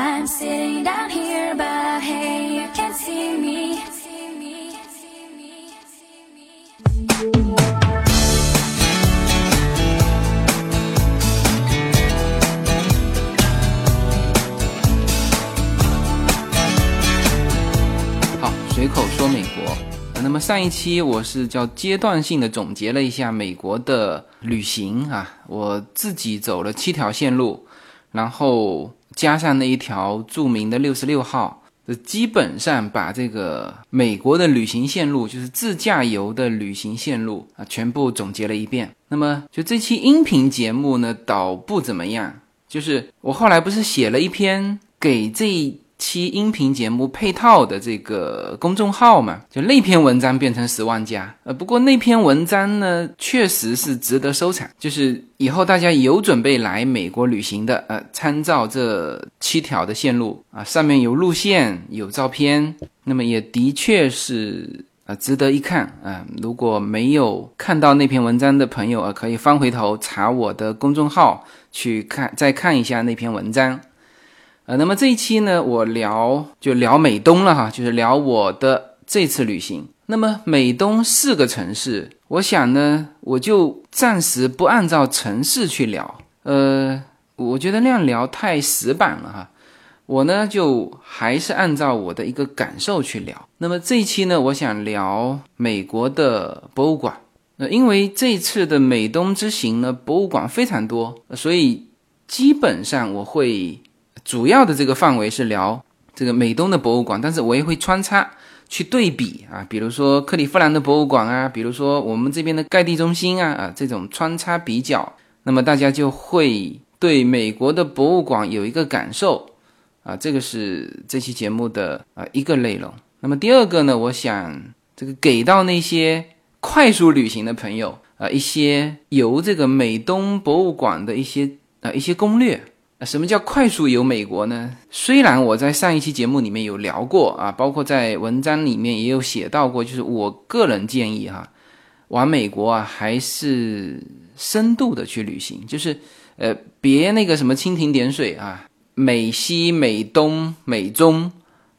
I'm sitting down here, but hey, you can't see me. 好，随口说美国。那么上一期我是叫阶段性的总结了一下美国的旅行啊，我自己走了七条线路，然后加上那一条著名的六十六号，这基本上把这个美国的旅行线路，就是自驾游的旅行线路啊，全部总结了一遍。那么就这期音频节目呢，倒不怎么样，就是我后来不是写了一篇给这期音频节目配套的这个公众号嘛，就那篇文章变成十万加。呃，不过那篇文章呢，确实是值得收藏。就是以后大家有准备来美国旅行的，呃，参照这七条的线路啊，上面有路线，有照片，那么也的确是。呃，值得一看啊、如果没有看到那篇文章的朋友啊、呃可以翻回头查我的公众号去看，再看一下那篇文章。呃，那么这一期呢，我聊就聊美东了哈，就是聊我的这次旅行。那么美东四个城市，我想呢，我就暂时不按照城市去聊，呃，我觉得那样聊太死板了哈。我呢，就还是按照我的一个感受去聊。那么这一期呢，我想聊美国的博物馆。呃，因为这次的美东之行呢，博物馆非常多，所以基本上我会主要的这个范围是聊这个美东的博物馆，但是我也会穿插去对比啊，比如说克利夫兰的博物馆啊，比如说我们这边的盖蒂中心啊啊这种穿插比较，那么大家就会对美国的博物馆有一个感受。啊，这个是这期节目的啊一个内容。那么第二个呢，我想这个给到那些快速旅行的朋友啊一些游这个美东博物馆的一些啊一些攻略。啊，什么叫快速游美国呢？虽然我在上一期节目里面有聊过啊，包括在文章里面也有写到过，就是我个人建议哈，玩美国啊还是深度的去旅行，就是呃别那个什么蜻蜓点水啊。美西、美东、美中，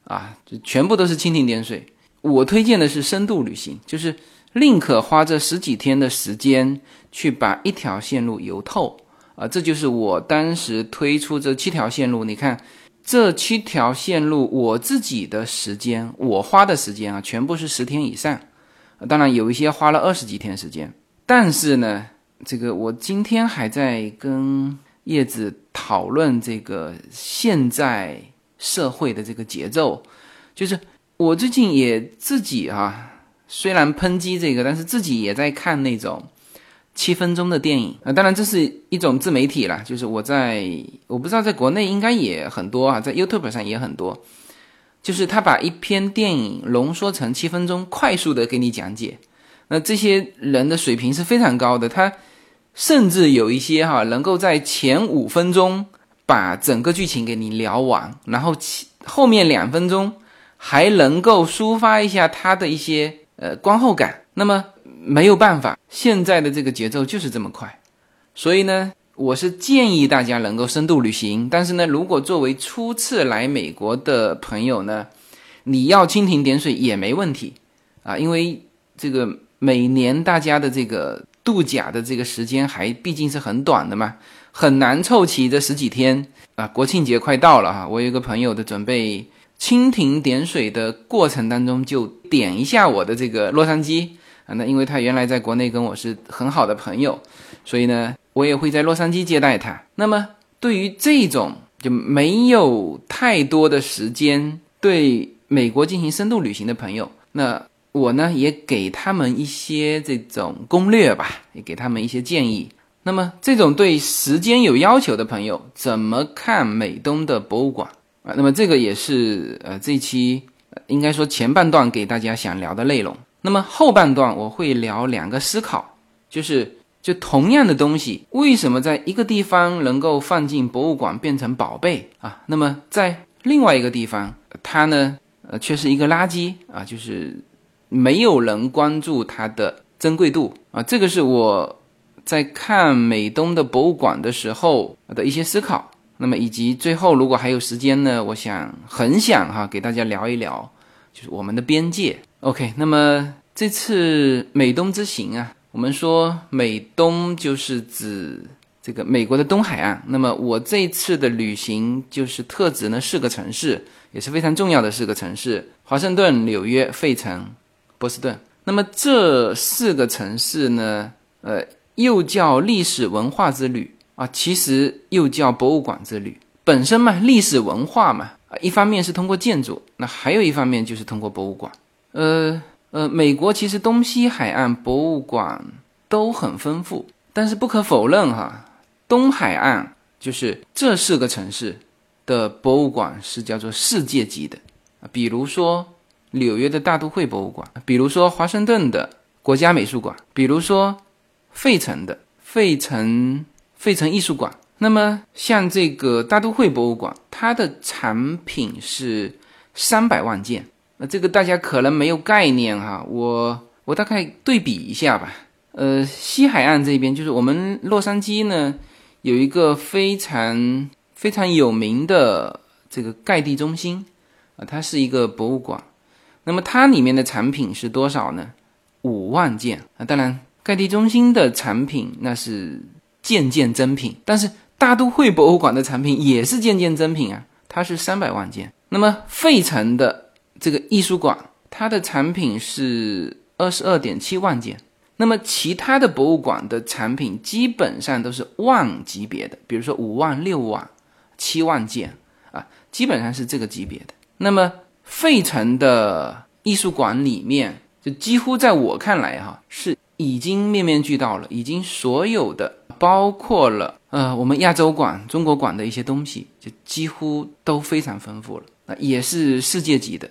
啊，就全部都是蜻蜓点水。我推荐的是深度旅行，就是宁可花这十几天的时间去把一条线路游透啊，这就是我当时推出这七条线路。你看，这七条线路，我自己的时间，我花的时间啊，全部是十天以上。当然有一些花了二十几天时间，但是呢，这个我今天还在跟。叶子讨论这个现在社会的这个节奏，就是我最近也自己啊，虽然抨击这个，但是自己也在看那种七分钟的电影啊。当然这是一种自媒体啦，就是我在我不知道在国内应该也很多啊，在 YouTube 上也很多，就是他把一篇电影浓缩成七分钟，快速的给你讲解。那这些人的水平是非常高的，他。甚至有一些哈，能够在前五分钟把整个剧情给你聊完，然后其后面两分钟还能够抒发一下他的一些呃观后感。那么没有办法，现在的这个节奏就是这么快，所以呢，我是建议大家能够深度旅行。但是呢，如果作为初次来美国的朋友呢，你要蜻蜓点水也没问题啊，因为这个每年大家的这个。度假的这个时间还毕竟是很短的嘛，很难凑齐这十几天啊。国庆节快到了哈，我有一个朋友的准备蜻蜓点水的过程当中，就点一下我的这个洛杉矶啊。那因为他原来在国内跟我是很好的朋友，所以呢，我也会在洛杉矶接待他。那么对于这种就没有太多的时间对美国进行深度旅行的朋友，那。我呢也给他们一些这种攻略吧，也给他们一些建议。那么这种对时间有要求的朋友，怎么看美东的博物馆啊？那么这个也是呃这期应该说前半段给大家想聊的内容。那么后半段我会聊两个思考，就是就同样的东西，为什么在一个地方能够放进博物馆变成宝贝啊？那么在另外一个地方，它呢呃却是一个垃圾啊，就是。没有人关注它的珍贵度啊，这个是我在看美东的博物馆的时候的一些思考那么以及最后如果还有时间呢，我想很想哈给大家聊一聊，就是我们的边界。OK，那么这次美东之行啊，我们说美东就是指这个美国的东海岸。那么我这次的旅行就是特指呢四个城市，也是非常重要的四个城市：华盛顿、纽约、费城、波士顿。那么这四个城市呢，呃，又叫历史文化之旅啊，其实又叫博物馆之旅。本身嘛，历史文化嘛，啊，一方面是通过建筑，那还有一方面就是通过博物馆。呃呃，美国其实东西海岸博物馆都很丰富，但是不可否认哈，东海岸就是这四个城市的博物馆是叫做世界级的，比如说。纽约的大都会博物馆，比如说华盛顿的国家美术馆，比如说费城的费城费城艺术馆。那么像这个大都会博物馆，它的产品是三百万件。那这个大家可能没有概念哈，我我大概对比一下吧。呃，西海岸这边就是我们洛杉矶呢，有一个非常非常有名的这个盖蒂中心啊，它是一个博物馆。那么它里面的产品是多少呢？五万件啊！当然，盖蒂中心的产品那是件件真品，但是大都会博物馆的产品也是件件真品啊，它是三百万件。那么费城的这个艺术馆，它的产品是二十二点七万件。那么其他的博物馆的产品基本上都是万级别的，比如说五万、六万、七万件啊，基本上是这个级别的。那么费城的艺术馆里面，就几乎在我看来哈，是已经面面俱到了，已经所有的包括了呃我们亚洲馆、中国馆的一些东西，就几乎都非常丰富了，那也是世界级的。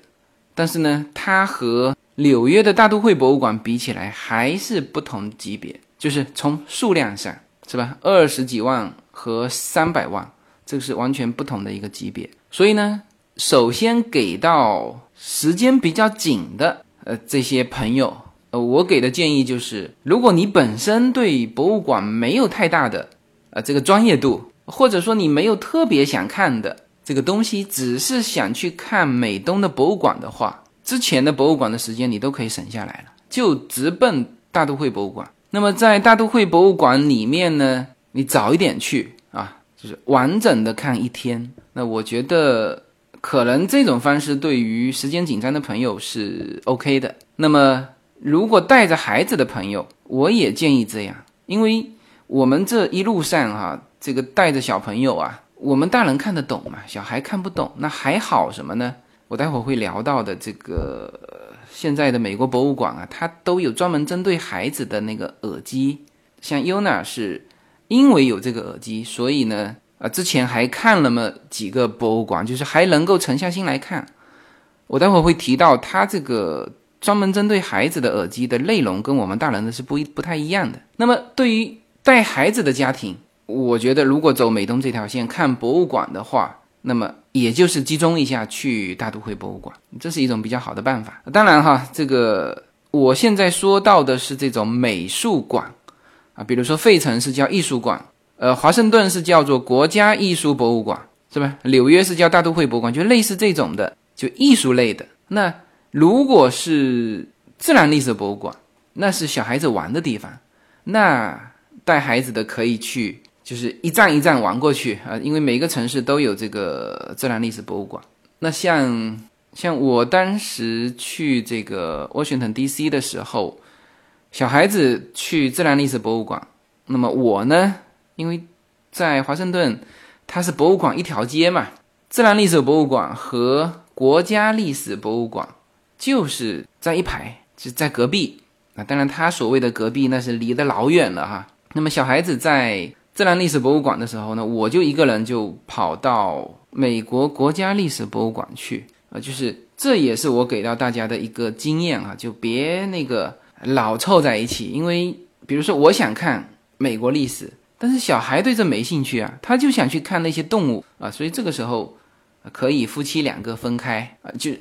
但是呢，它和纽约的大都会博物馆比起来，还是不同级别，就是从数量上是吧？二十几万和三百万，这个是完全不同的一个级别。所以呢。首先给到时间比较紧的呃这些朋友，呃我给的建议就是，如果你本身对博物馆没有太大的呃这个专业度，或者说你没有特别想看的这个东西，只是想去看美东的博物馆的话，之前的博物馆的时间你都可以省下来了，就直奔大都会博物馆。那么在大都会博物馆里面呢，你早一点去啊，就是完整的看一天。那我觉得。可能这种方式对于时间紧张的朋友是 OK 的。那么，如果带着孩子的朋友，我也建议这样，因为我们这一路上哈，这个带着小朋友啊，我们大人看得懂嘛，小孩看不懂，那还好什么呢？我待会儿会聊到的这个现在的美国博物馆啊，它都有专门针对孩子的那个耳机，像 Yuna 是因为有这个耳机，所以呢。啊，之前还看了么几个博物馆，就是还能够沉下心来看。我待会儿会提到，它这个专门针对孩子的耳机的内容跟我们大人的是不一不太一样的。那么对于带孩子的家庭，我觉得如果走美东这条线看博物馆的话，那么也就是集中一下去大都会博物馆，这是一种比较好的办法。当然哈，这个我现在说到的是这种美术馆啊，比如说费城是叫艺术馆。呃，华盛顿是叫做国家艺术博物馆，是吧？纽约是叫大都会博物馆，就类似这种的，就艺术类的。那如果是自然历史博物馆，那是小孩子玩的地方，那带孩子的可以去，就是一站一站玩过去啊。因为每个城市都有这个自然历史博物馆。那像像我当时去这个 Washington D.C. 的时候，小孩子去自然历史博物馆，那么我呢？因为在华盛顿，它是博物馆一条街嘛，自然历史博物馆和国家历史博物馆就是在一排，就在隔壁。啊，当然他所谓的隔壁那是离得老远了哈。那么小孩子在自然历史博物馆的时候呢，我就一个人就跑到美国国家历史博物馆去啊，就是这也是我给到大家的一个经验啊，就别那个老凑在一起，因为比如说我想看美国历史。但是小孩对这没兴趣啊，他就想去看那些动物啊，所以这个时候可以夫妻两个分开啊，就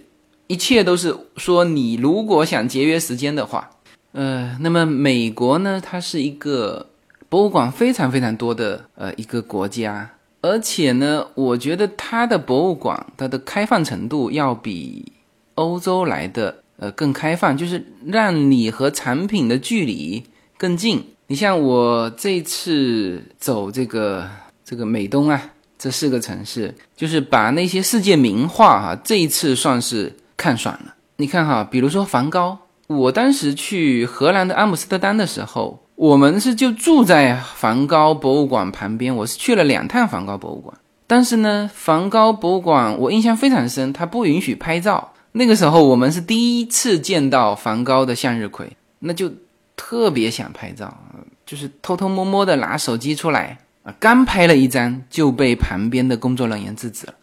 一切都是说你如果想节约时间的话，呃，那么美国呢，它是一个博物馆非常非常多的呃一个国家，而且呢，我觉得它的博物馆它的开放程度要比欧洲来的呃更开放，就是让你和产品的距离更近。你像我这次走这个这个美东啊，这四个城市，就是把那些世界名画哈，这一次算是看爽了。你看哈，比如说梵高，我当时去荷兰的阿姆斯特丹的时候。我们是就住在梵高博物馆旁边，我是去了两趟梵高博物馆。但是呢，梵高博物馆我印象非常深，它不允许拍照。那个时候我们是第一次见到梵高的向日葵，那就特别想拍照，就是偷偷摸摸的拿手机出来啊，刚拍了一张就被旁边的工作人员制止了。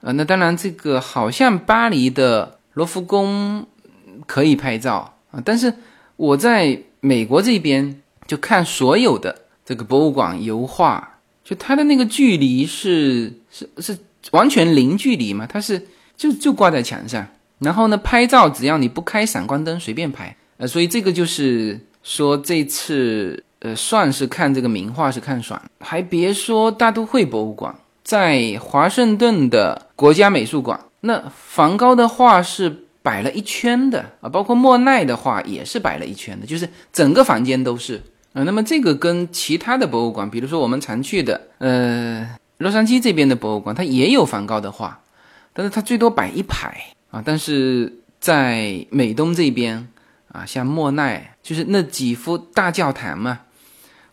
呃，那当然这个好像巴黎的罗浮宫可以拍照啊，但是我在美国这边。就看所有的这个博物馆油画，就它的那个距离是是是完全零距离嘛？它是就就挂在墙上，然后呢拍照只要你不开闪光灯随便拍，呃，所以这个就是说这次呃算是看这个名画是看爽，还别说大都会博物馆在华盛顿的国家美术馆，那梵高的画是摆了一圈的啊，包括莫奈的画也是摆了一圈的，就是整个房间都是。啊，那么这个跟其他的博物馆，比如说我们常去的，呃，洛杉矶这边的博物馆，它也有梵高的画，但是它最多摆一排啊。但是在美东这边啊，像莫奈，就是那几幅大教堂嘛，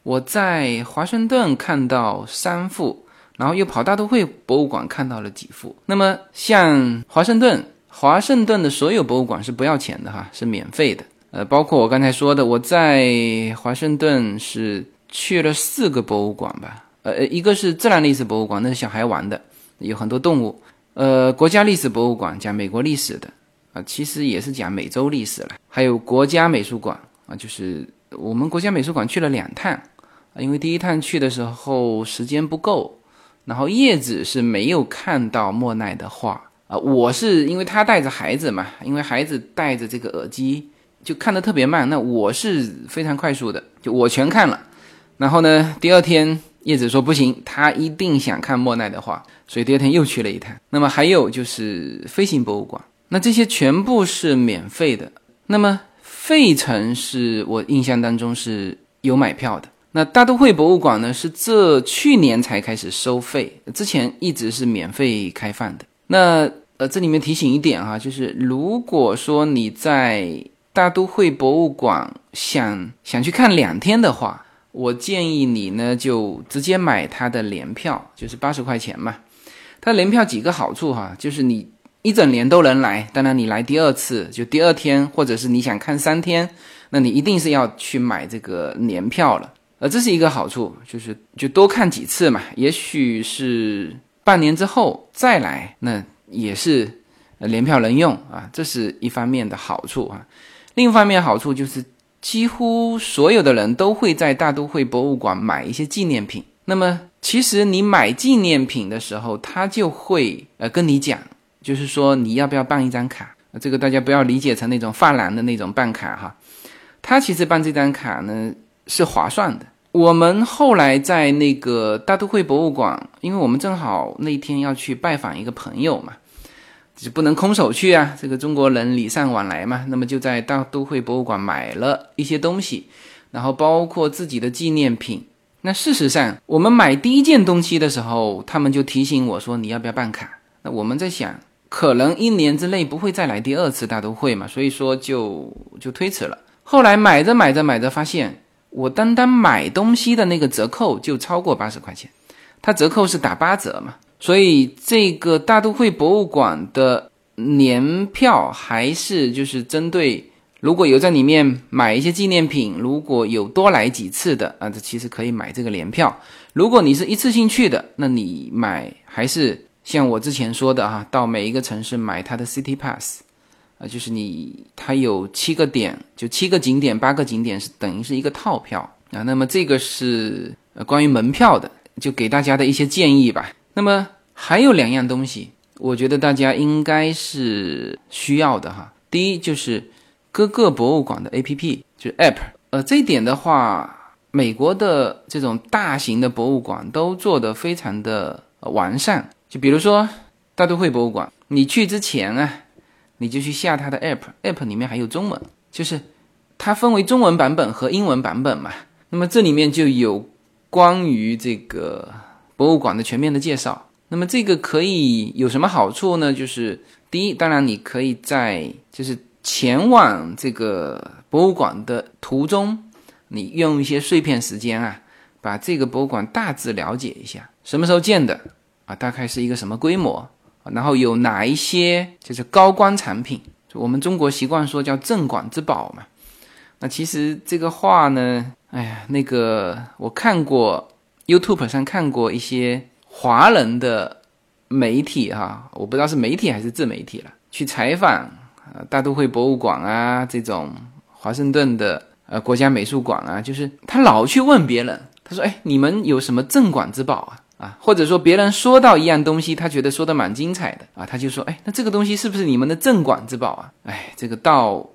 我在华盛顿看到三幅，然后又跑大都会博物馆看到了几幅。那么像华盛顿，华盛顿的所有博物馆是不要钱的哈，是免费的。呃，包括我刚才说的，我在华盛顿是去了四个博物馆吧。呃，一个是自然历史博物馆，那是小孩玩的，有很多动物。呃，国家历史博物馆讲美国历史的，啊，其实也是讲美洲历史了。还有国家美术馆啊，就是我们国家美术馆去了两趟，啊，因为第一趟去的时候时间不够，然后叶子是没有看到莫奈的画啊，我是因为他带着孩子嘛，因为孩子戴着这个耳机。就看的特别慢，那我是非常快速的，就我全看了。然后呢，第二天叶子说不行，他一定想看莫奈的画，所以第二天又去了一趟。那么还有就是飞行博物馆，那这些全部是免费的。那么费城是我印象当中是有买票的。那大都会博物馆呢，是这去年才开始收费，之前一直是免费开放的。那呃，这里面提醒一点哈，就是如果说你在大都会博物馆想想去看两天的话，我建议你呢就直接买它的年票，就是八十块钱嘛。它年票几个好处哈，就是你一整年都能来。当然你来第二次，就第二天，或者是你想看三天，那你一定是要去买这个年票了。呃，这是一个好处，就是就多看几次嘛。也许是半年之后再来，那也是年票能用啊，这是一方面的好处啊。另一方面好处就是，几乎所有的人都会在大都会博物馆买一些纪念品。那么，其实你买纪念品的时候，他就会呃跟你讲，就是说你要不要办一张卡。这个大家不要理解成那种发廊的那种办卡哈。他其实办这张卡呢是划算的。我们后来在那个大都会博物馆，因为我们正好那天要去拜访一个朋友嘛。就不能空手去啊！这个中国人礼尚往来嘛。那么就在大都会博物馆买了一些东西，然后包括自己的纪念品。那事实上，我们买第一件东西的时候，他们就提醒我说：“你要不要办卡？”那我们在想，可能一年之内不会再来第二次大都会嘛，所以说就就推迟了。后来买着买着买着，发现我单单买东西的那个折扣就超过八十块钱，它折扣是打八折嘛。所以这个大都会博物馆的年票还是就是针对如果有在里面买一些纪念品，如果有多来几次的啊，这其实可以买这个年票。如果你是一次性去的，那你买还是像我之前说的哈，到每一个城市买它的 City Pass 啊，就是你它有七个点，就七个景点、八个景点是等于是一个套票啊。那么这个是关于门票的，就给大家的一些建议吧。那么还有两样东西，我觉得大家应该是需要的哈。第一就是各个博物馆的 APP，就是 App。呃，这一点的话，美国的这种大型的博物馆都做得非常的完善。就比如说大都会博物馆，你去之前啊，你就去下它的 app，app 里面还有中文，就是它分为中文版本和英文版本嘛。那么这里面就有关于这个博物馆的全面的介绍。那么这个可以有什么好处呢？就是第一，当然你可以在就是前往这个博物馆的途中，你用一些碎片时间啊，把这个博物馆大致了解一下，什么时候建的啊，大概是一个什么规模，然后有哪一些就是高光产品，我们中国习惯说叫镇馆之宝嘛。那其实这个话呢，哎呀，那个我看过 YouTube 上看过一些。华人的媒体哈，我不知道是媒体还是自媒体了，去采访呃大都会博物馆啊，这种华盛顿的呃国家美术馆啊，就是他老去问别人，他说：“哎，你们有什么镇馆之宝啊？”啊，或者说别人说到一样东西，他觉得说的蛮精彩的啊，他就说：“哎，那这个东西是不是你们的镇馆之宝啊？”哎，这个到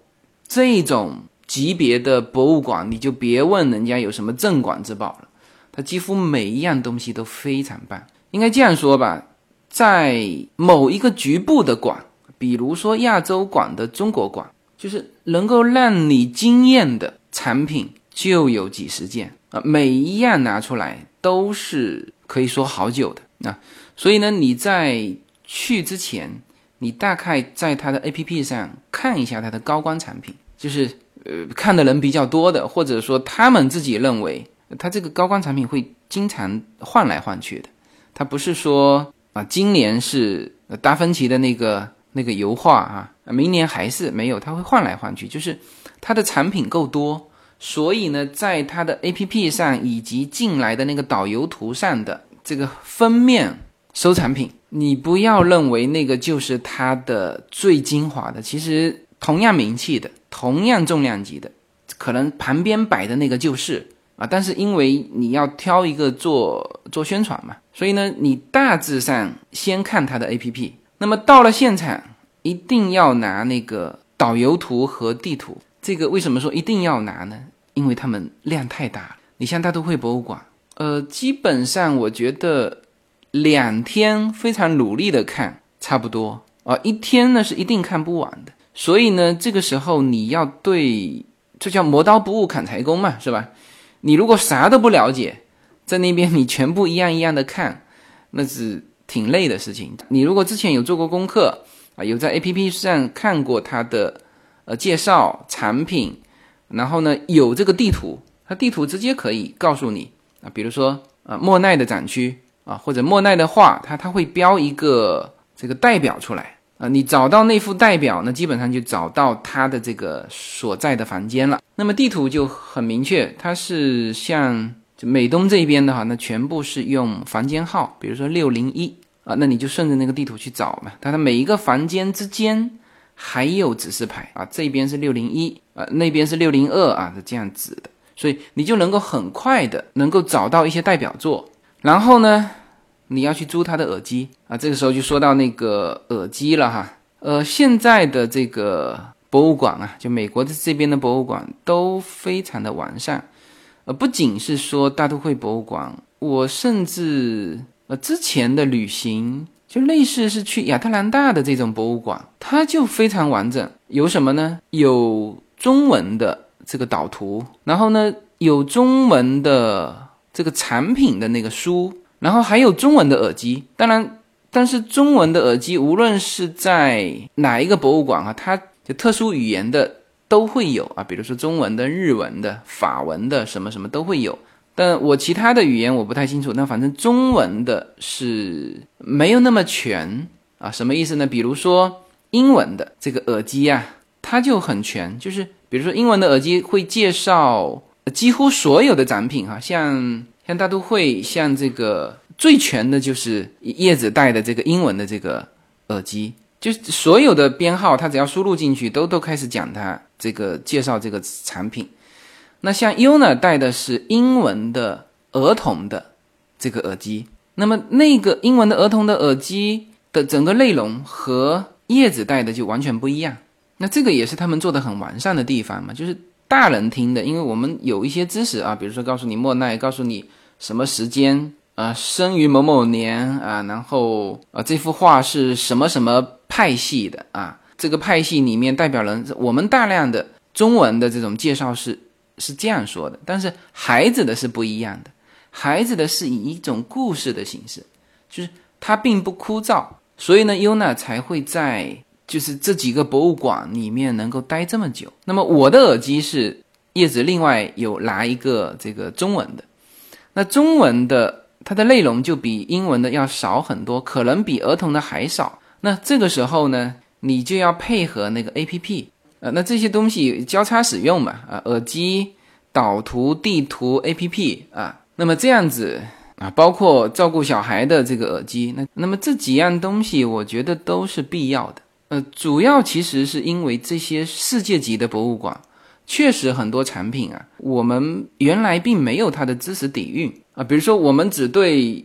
这种级别的博物馆，你就别问人家有什么镇馆之宝了。它几乎每一样东西都非常棒，应该这样说吧，在某一个局部的馆，比如说亚洲馆的中国馆，就是能够让你惊艳的产品就有几十件啊，每一样拿出来都是可以说好久的啊，所以呢，你在去之前，你大概在它的 APP 上看一下它的高光产品，就是呃看的人比较多的，或者说他们自己认为。它这个高光产品会经常换来换去的，它不是说啊，今年是达芬奇的那个那个油画啊，明年还是没有，它会换来换去，就是它的产品够多，所以呢，在它的 APP 上以及进来的那个导游图上的这个封面收藏品，你不要认为那个就是它的最精华的，其实同样名气的、同样重量级的，可能旁边摆的那个就是。啊，但是因为你要挑一个做做宣传嘛，所以呢，你大致上先看它的 APP。那么到了现场，一定要拿那个导游图和地图。这个为什么说一定要拿呢？因为他们量太大了。你像大都会博物馆，呃，基本上我觉得两天非常努力的看差不多啊，一天呢是一定看不完的。所以呢，这个时候你要对，这叫磨刀不误砍柴工嘛，是吧？你如果啥都不了解，在那边你全部一样一样的看，那是挺累的事情。你如果之前有做过功课啊，有在 A P P 上看过它的呃介绍产品，然后呢有这个地图，它地图直接可以告诉你啊，比如说啊莫奈的展区啊，或者莫奈的画，它它会标一个这个代表出来。你找到那幅代表，那基本上就找到他的这个所在的房间了。那么地图就很明确，它是像就美东这边的话，那全部是用房间号，比如说六零一啊，那你就顺着那个地图去找嘛。它的每一个房间之间还有指示牌啊，这边是六零一啊，那边是六零二啊，是这样子的，所以你就能够很快的能够找到一些代表作，然后呢？你要去租他的耳机啊，这个时候就说到那个耳机了哈。呃，现在的这个博物馆啊，就美国的这边的博物馆都非常的完善。呃，不仅是说大都会博物馆，我甚至呃之前的旅行就类似是去亚特兰大的这种博物馆，它就非常完整。有什么呢？有中文的这个导图，然后呢有中文的这个产品的那个书。然后还有中文的耳机，当然，但是中文的耳机无论是在哪一个博物馆啊，它就特殊语言的都会有啊，比如说中文的、日文的、法文的，什么什么都会有。但我其他的语言我不太清楚，那反正中文的是没有那么全啊。什么意思呢？比如说英文的这个耳机啊，它就很全，就是比如说英文的耳机会介绍几乎所有的展品哈，像。像大都会，像这个最全的就是叶子戴的这个英文的这个耳机，就是所有的编号，它只要输入进去，都都开始讲它这个介绍这个产品。那像 U 呢，戴的是英文的儿童的这个耳机，那么那个英文的儿童的耳机的整个内容和叶子戴的就完全不一样。那这个也是他们做的很完善的地方嘛，就是。大人听的，因为我们有一些知识啊，比如说告诉你莫奈，告诉你什么时间呃，生于某某年啊，然后啊，这幅画是什么什么派系的啊？这个派系里面代表人，我们大量的中文的这种介绍是是这样说的，但是孩子的是不一样的，孩子的是以一种故事的形式，就是它并不枯燥，所以呢，优娜才会在就是这几个博物馆里面能够待这么久。那么我的耳机是叶子另外有拿一个这个中文的，那中文的。它的内容就比英文的要少很多，可能比儿童的还少。那这个时候呢，你就要配合那个 A P P，呃，那这些东西交叉使用嘛，啊，耳机、导图、地图 A P P 啊，那么这样子啊，包括照顾小孩的这个耳机，那那么这几样东西，我觉得都是必要的。呃，主要其实是因为这些世界级的博物馆。确实很多产品啊，我们原来并没有它的知识底蕴啊。比如说，我们只对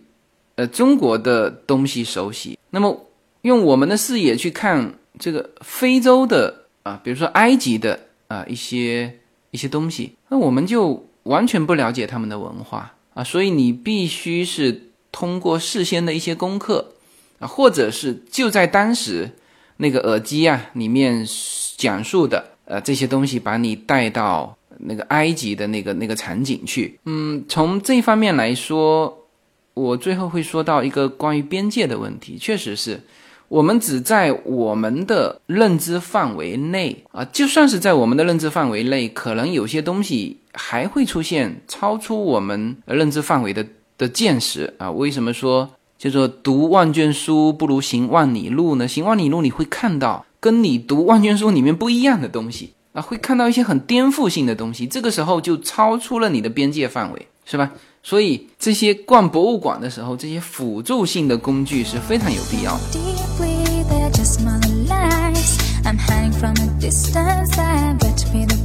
呃中国的东西熟悉，那么用我们的视野去看这个非洲的啊，比如说埃及的啊一些一些东西，那我们就完全不了解他们的文化啊。所以你必须是通过事先的一些功课啊，或者是就在当时那个耳机啊里面讲述的。呃，这些东西把你带到那个埃及的那个那个场景去。嗯，从这方面来说，我最后会说到一个关于边界的问题。确实是，我们只在我们的认知范围内啊，就算是在我们的认知范围内，可能有些东西还会出现超出我们认知范围的的见识啊。为什么说叫做读万卷书不如行万里路呢？行万里路你会看到。跟你读万卷书里面不一样的东西啊，会看到一些很颠覆性的东西，这个时候就超出了你的边界范围，是吧？所以这些逛博物馆的时候，这些辅助性的工具是非常有必要的。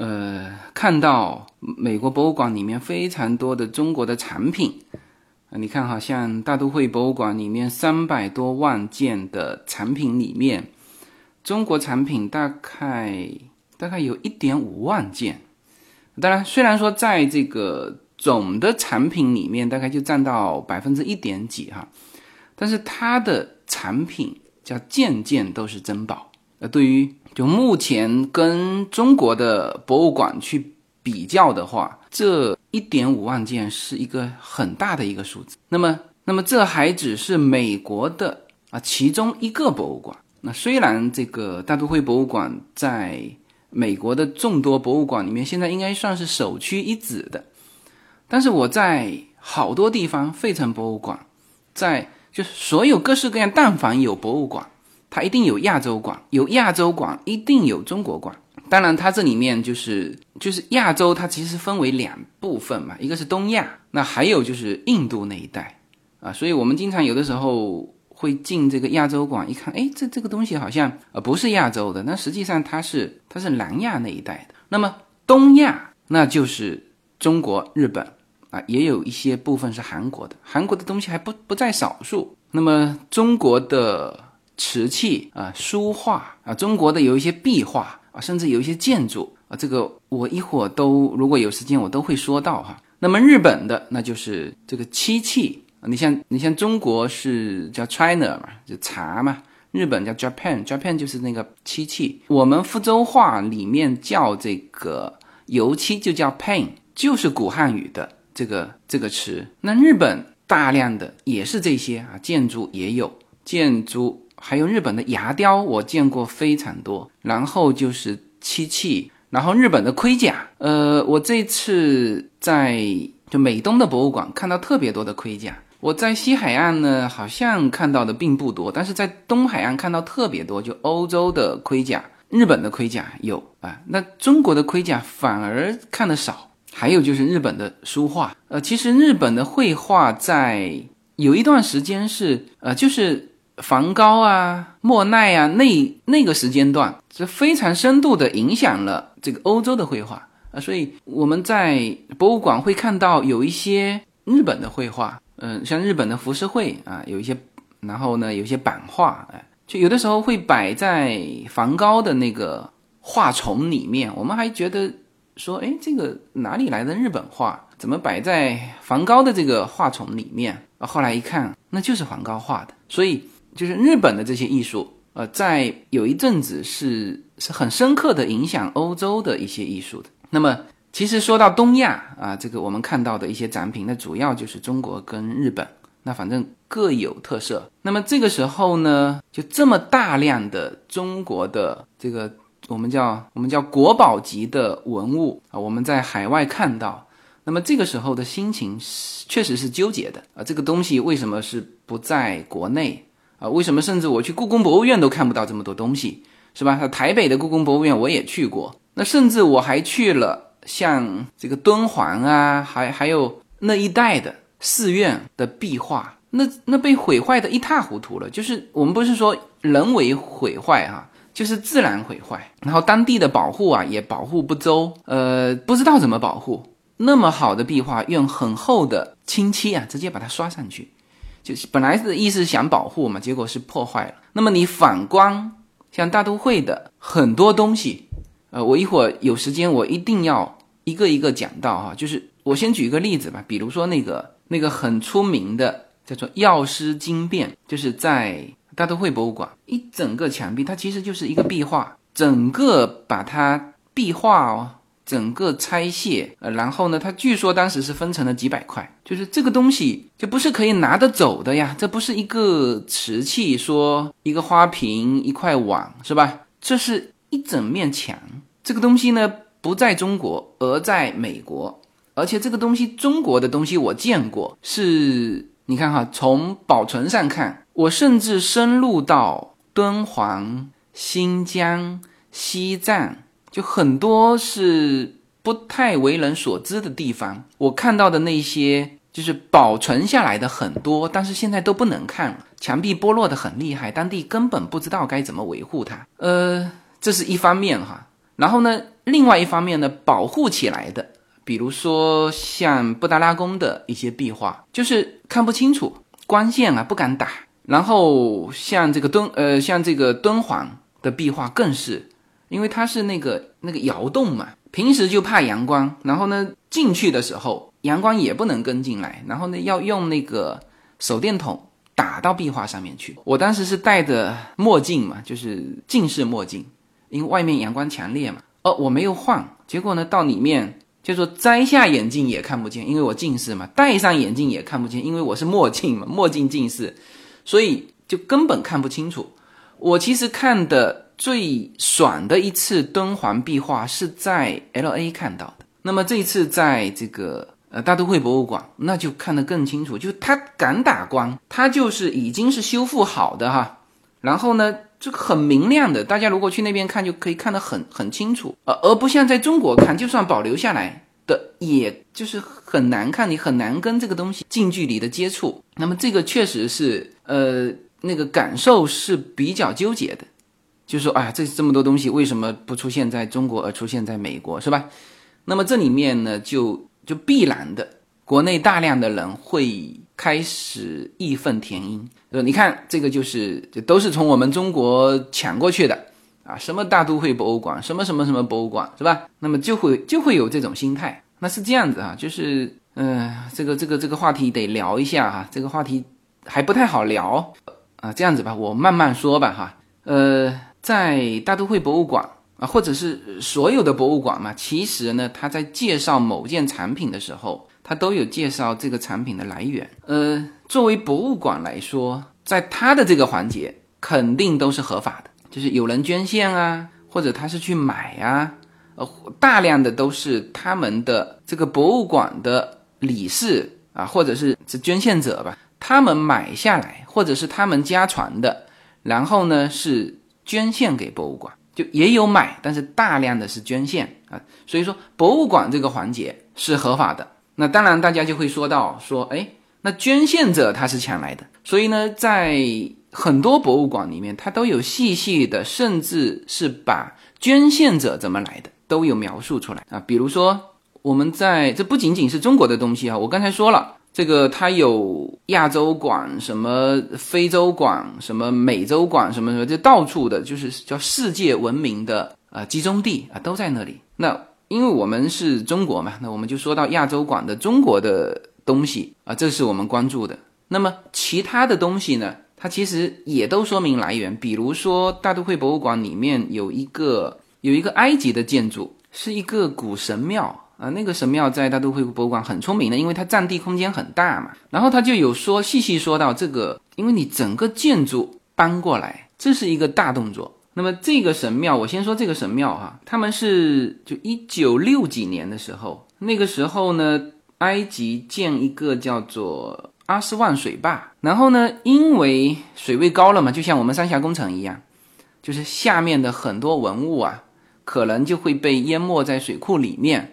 呃，看到美国博物馆里面非常多的中国的产品啊，你看哈，像大都会博物馆里面三百多万件的产品里面，中国产品大概大概有一点五万件。当然，虽然说在这个总的产品里面大概就占到百分之一点几哈，但是它的产品。叫件件都是珍宝。呃，对于就目前跟中国的博物馆去比较的话，这一点五万件是一个很大的一个数字。那么，那么这还只是美国的啊其中一个博物馆。那虽然这个大都会博物馆在美国的众多博物馆里面，现在应该算是首屈一指的，但是我在好多地方，费城博物馆在。就是所有各式各样，但凡有博物馆，它一定有亚洲馆，有亚洲馆一定有中国馆。当然，它这里面就是就是亚洲，它其实分为两部分嘛，一个是东亚，那还有就是印度那一带啊。所以我们经常有的时候会进这个亚洲馆，一看，哎，这这个东西好像呃不是亚洲的，那实际上它是它是南亚那一带的。那么东亚那就是中国、日本。啊，也有一些部分是韩国的，韩国的东西还不不在少数。那么中国的瓷器啊、书画啊，中国的有一些壁画啊，甚至有一些建筑啊，这个我一会儿都如果有时间我都会说到哈。那么日本的那就是这个漆器，你像你像中国是叫 China 嘛，就茶嘛，日本叫 Japan，Japan 就是那个漆器。我们福州话里面叫这个油漆就叫 paint，就是古汉语的。这个这个词，那日本大量的也是这些啊，建筑也有建筑，还有日本的牙雕，我见过非常多。然后就是漆器，然后日本的盔甲。呃，我这次在就美东的博物馆看到特别多的盔甲。我在西海岸呢，好像看到的并不多，但是在东海岸看到特别多，就欧洲的盔甲、日本的盔甲有啊，那中国的盔甲反而看的少。还有就是日本的书画，呃，其实日本的绘画在有一段时间是，呃，就是梵高啊、莫奈啊那那个时间段，是非常深度的影响了这个欧洲的绘画啊，所以我们在博物馆会看到有一些日本的绘画，嗯，像日本的浮世绘啊，有一些，然后呢，有一些版画，哎，就有的时候会摆在梵高的那个画丛里面，我们还觉得。说，哎，这个哪里来的日本画？怎么摆在梵高的这个画丛里面？啊，后来一看，那就是梵高画的。所以，就是日本的这些艺术，呃，在有一阵子是是很深刻的影响欧洲的一些艺术的。那么，其实说到东亚啊，这个我们看到的一些展品，那主要就是中国跟日本，那反正各有特色。那么这个时候呢，就这么大量的中国的这个。我们叫我们叫国宝级的文物啊，我们在海外看到，那么这个时候的心情是确实是纠结的啊。这个东西为什么是不在国内啊？为什么甚至我去故宫博物院都看不到这么多东西，是吧？台北的故宫博物院我也去过，那甚至我还去了像这个敦煌啊，还还有那一带的寺院的壁画，那那被毁坏的一塌糊涂了。就是我们不是说人为毁坏哈。就是自然毁坏，然后当地的保护啊也保护不周，呃，不知道怎么保护。那么好的壁画，用很厚的清漆啊，直接把它刷上去，本来的意思想保护嘛，结果是破坏了。那么你反观像大都会的很多东西，呃，我一会儿有时间我一定要一个一个讲到哈。就是我先举一个例子吧，比如说那个那个很出名的叫做药师经变，就是在。大都会博物馆一整个墙壁，它其实就是一个壁画，整个把它壁画哦，整个拆卸，呃，然后呢，它据说当时是分成了几百块，就是这个东西就不是可以拿得走的呀，这不是一个瓷器，说一个花瓶、一块碗是吧？这是一整面墙，这个东西呢不在中国，而在美国，而且这个东西中国的东西我见过，是你看哈，从保存上看。我甚至深入到敦煌、新疆、西藏，就很多是不太为人所知的地方。我看到的那些就是保存下来的很多，但是现在都不能看了，墙壁剥落的很厉害，当地根本不知道该怎么维护它。呃，这是一方面哈。然后呢，另外一方面呢，保护起来的，比如说像布达拉宫的一些壁画，就是看不清楚，光线啊不敢打。然后像这个敦呃，像这个敦煌的壁画更是，因为它是那个那个窑洞嘛，平时就怕阳光，然后呢进去的时候阳光也不能跟进来，然后呢要用那个手电筒打到壁画上面去。我当时是戴着墨镜嘛，就是近视墨镜，因为外面阳光强烈嘛。哦，我没有换，结果呢到里面就说摘下眼镜也看不见，因为我近视嘛，戴上眼镜也看不见，因为我是墨镜嘛，墨镜近视。所以就根本看不清楚。我其实看的最爽的一次敦煌壁画是在 L A 看到的。那么这一次在这个呃大都会博物馆，那就看得更清楚。就它敢打光，它就是已经是修复好的哈。然后呢，这个很明亮的，大家如果去那边看，就可以看得很很清楚。呃，而不像在中国看，就算保留下来。的，也就是很难看，你很难跟这个东西近距离的接触。那么这个确实是，呃，那个感受是比较纠结的，就说，哎，这这么多东西为什么不出现在中国而出现在美国，是吧？那么这里面呢，就就必然的，国内大量的人会开始义愤填膺。呃，你看这个就是，这都是从我们中国抢过去的。啊，什么大都会博物馆，什么什么什么博物馆，是吧？那么就会就会有这种心态。那是这样子啊，就是，嗯，这个这个这个话题得聊一下哈，这个话题还不太好聊啊。这样子吧，我慢慢说吧哈。呃，在大都会博物馆啊，或者是所有的博物馆嘛，其实呢，他在介绍某件产品的时候，他都有介绍这个产品的来源。呃，作为博物馆来说，在他的这个环节肯定都是合法的，就是有人捐献啊，或者他是去买啊，呃，大量的都是他们的这个博物馆的理事啊，或者是是捐献者吧，他们买下来，或者是他们家传的，然后呢是捐献给博物馆。就也有买，但是大量的是捐献啊，所以说博物馆这个环节是合法的。那当然，大家就会说到说，哎，那捐献者他是抢来的，所以呢，在很多博物馆里面，它都有细细的，甚至是把捐献者怎么来的都有描述出来啊。比如说，我们在这不仅仅是中国的东西啊，我刚才说了。这个它有亚洲馆、什么非洲馆、什么美洲馆、什么什么，就到处的，就是叫世界闻名的啊集中地啊，都在那里。那因为我们是中国嘛，那我们就说到亚洲馆的中国的东西啊，这是我们关注的。那么其他的东西呢，它其实也都说明来源。比如说大都会博物馆里面有一个有一个埃及的建筑，是一个古神庙。啊，那个神庙在大都会博物馆很出名的，因为它占地空间很大嘛。然后他就有说细细说到这个，因为你整个建筑搬过来，这是一个大动作。那么这个神庙，我先说这个神庙哈，他们是就一九六几年的时候，那个时候呢，埃及建一个叫做阿斯旺水坝，然后呢，因为水位高了嘛，就像我们三峡工程一样，就是下面的很多文物啊，可能就会被淹没在水库里面。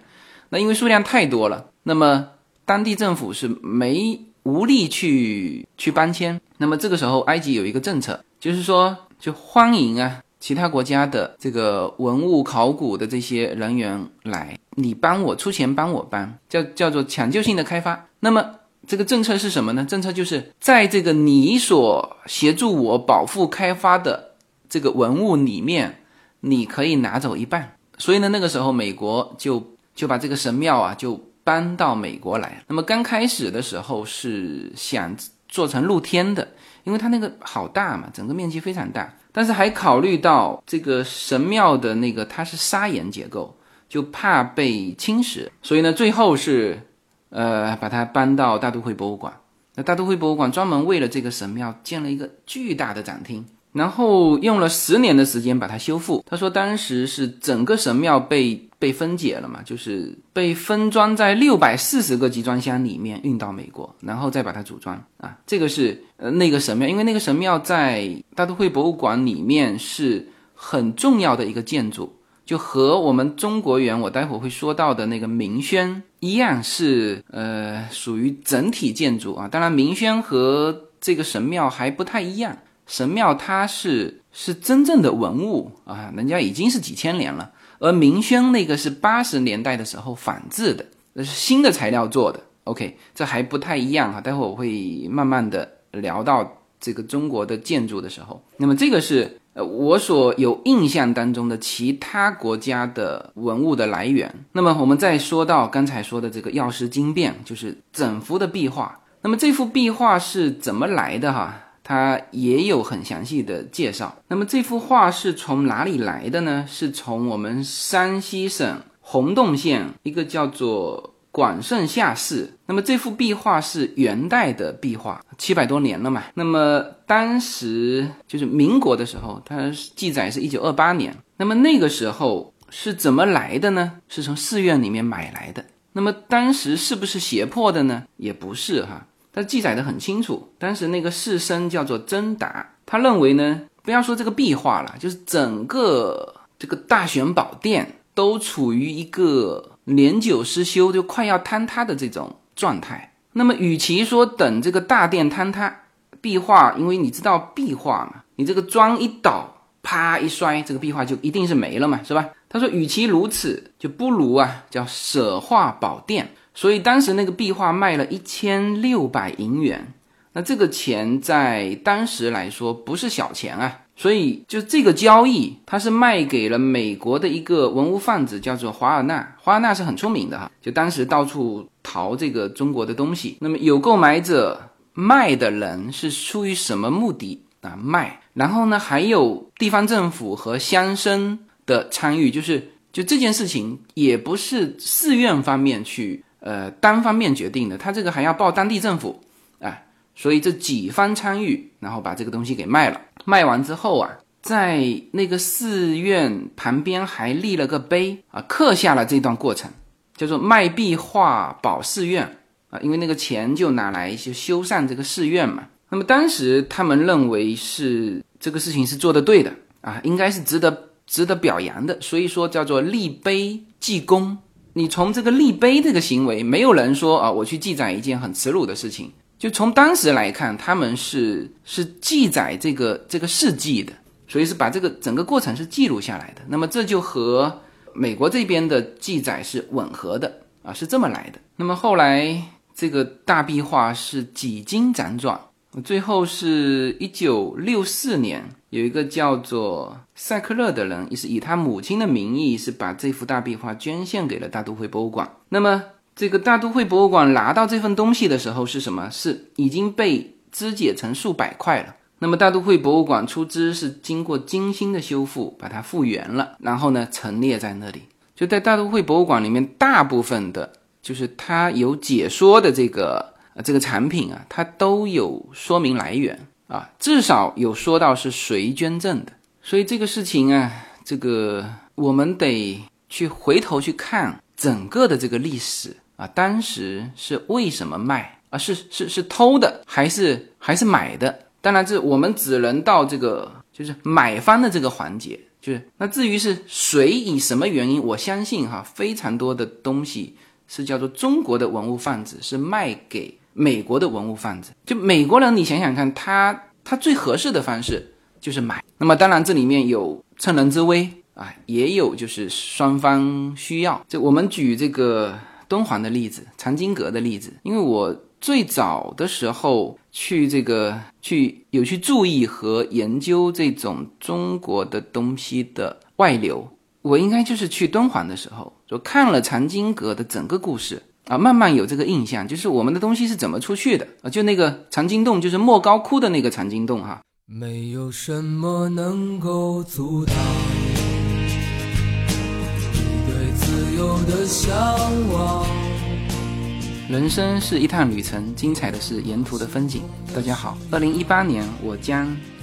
那因为数量太多了，那么当地政府是没无力去去搬迁。那么这个时候，埃及有一个政策，就是说就欢迎啊其他国家的这个文物考古的这些人员来，你帮我出钱帮我搬，叫叫做抢救性的开发。那么这个政策是什么呢？政策就是在这个你所协助我保护开发的这个文物里面，你可以拿走一半。所以呢，那个时候美国就。就把这个神庙啊，就搬到美国来。那么刚开始的时候是想做成露天的，因为它那个好大嘛，整个面积非常大。但是还考虑到这个神庙的那个它是砂岩结构，就怕被侵蚀，所以呢，最后是呃把它搬到大都会博物馆。那大都会博物馆专门为了这个神庙建了一个巨大的展厅。然后用了十年的时间把它修复。他说，当时是整个神庙被被分解了嘛，就是被分装在六百四十个集装箱里面运到美国，然后再把它组装啊。这个是呃那个神庙，因为那个神庙在大都会博物馆里面是很重要的一个建筑，就和我们中国园我待会会说到的那个明轩一样，是呃属于整体建筑啊。当然，明轩和这个神庙还不太一样。神庙它是是真正的文物啊，人家已经是几千年了，而明轩那个是八十年代的时候仿制的，那是新的材料做的。OK，这还不太一样哈，待会我会慢慢的聊到这个中国的建筑的时候。那么这个是呃我所有印象当中的其他国家的文物的来源。那么我们再说到刚才说的这个药师经变，就是整幅的壁画。那么这幅壁画是怎么来的哈？它也有很详细的介绍。那么这幅画是从哪里来的呢？是从我们山西省洪洞县一个叫做广胜下寺。那么这幅壁画是元代的壁画，七百多年了嘛。那么当时就是民国的时候，它记载是一九二八年。那么那个时候是怎么来的呢？是从寺院里面买来的。那么当时是不是胁迫的呢？也不是哈。他记载的很清楚，当时那个士绅叫做曾达，他认为呢，不要说这个壁画了，就是整个这个大雄宝殿都处于一个年久失修，就快要坍塌的这种状态。那么，与其说等这个大殿坍塌，壁画，因为你知道壁画嘛，你这个砖一倒，啪一摔，这个壁画就一定是没了嘛，是吧？他说，与其如此，就不如啊，叫舍画宝殿。所以当时那个壁画卖了一千六百银元，那这个钱在当时来说不是小钱啊。所以就这个交易，他是卖给了美国的一个文物贩子，叫做华尔纳。华尔纳是很出名的哈，就当时到处淘这个中国的东西。那么有购买者，卖的人是出于什么目的啊？卖，然后呢还有地方政府和乡绅的参与，就是就这件事情也不是寺院方面去。呃单方面决定的，他这个还要报当地政府啊，所以这几方参与，然后把这个东西给卖了。卖完之后啊，在那个寺院旁边还立了个碑啊，刻下了这段过程，叫做卖壁画保寺院啊，因为那个钱就拿来就修缮这个寺院嘛。那么当时他们认为是这个事情是做的对的啊，应该是值得值得表扬的，所以说叫做立碑记功。你从这个立碑这个行为，没有人说啊，我去记载一件很耻辱的事情。就从当时来看，他们是是记载这个这个事迹的，所以是把这个整个过程是记录下来的。那么这就和美国这边的记载是吻合的啊，是这么来的。那么后来这个大壁画是几经辗转。最后是一九六四年，有一个叫做塞克勒的人，也是以他母亲的名义，是把这幅大壁画捐献给了大都会博物馆。那么，这个大都会博物馆拿到这份东西的时候是什么？是已经被肢解成数百块了。那么，大都会博物馆出资是经过精心的修复，把它复原了，然后呢陈列在那里。就在大都会博物馆里面，大部分的，就是它有解说的这个。这个产品啊，它都有说明来源啊，至少有说到是谁捐赠的。所以这个事情啊，这个我们得去回头去看整个的这个历史啊，当时是为什么卖啊？是是是偷的，还是还是买的？当然，这我们只能到这个就是买方的这个环节，就是那至于是谁以什么原因，我相信哈，非常多的东西是叫做中国的文物贩子是卖给。美国的文物贩子，就美国人，你想想看，他他最合适的方式就是买。那么当然这里面有趁人之危啊，也有就是双方需要。就我们举这个敦煌的例子，藏经阁的例子，因为我最早的时候去这个去有去注意和研究这种中国的东西的外流，我应该就是去敦煌的时候，就看了藏经阁的整个故事。啊，慢慢有这个印象，就是我们的东西是怎么出去的啊？就那个藏经洞，就是莫高窟的那个藏经洞哈。没有什么能够阻挡你对自由的向往。人生是一趟旅程，精彩的是沿途的风景。大家好，二零一八年我将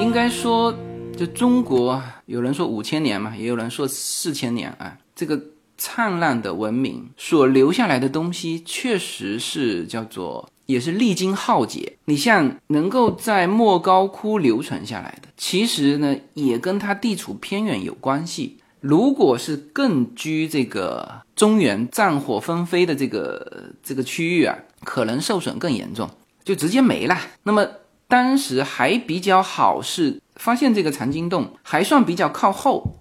应该说，就中国，有人说五千年嘛，也有人说四千年啊。这个灿烂的文明所留下来的东西，确实是叫做，也是历经浩劫。你像能够在莫高窟留存下来的，其实呢，也跟它地处偏远有关系。如果是更居这个中原战火纷飞的这个这个区域啊，可能受损更严重，就直接没了。那么。当时还比较好，是发现这个藏经洞还算比较靠后。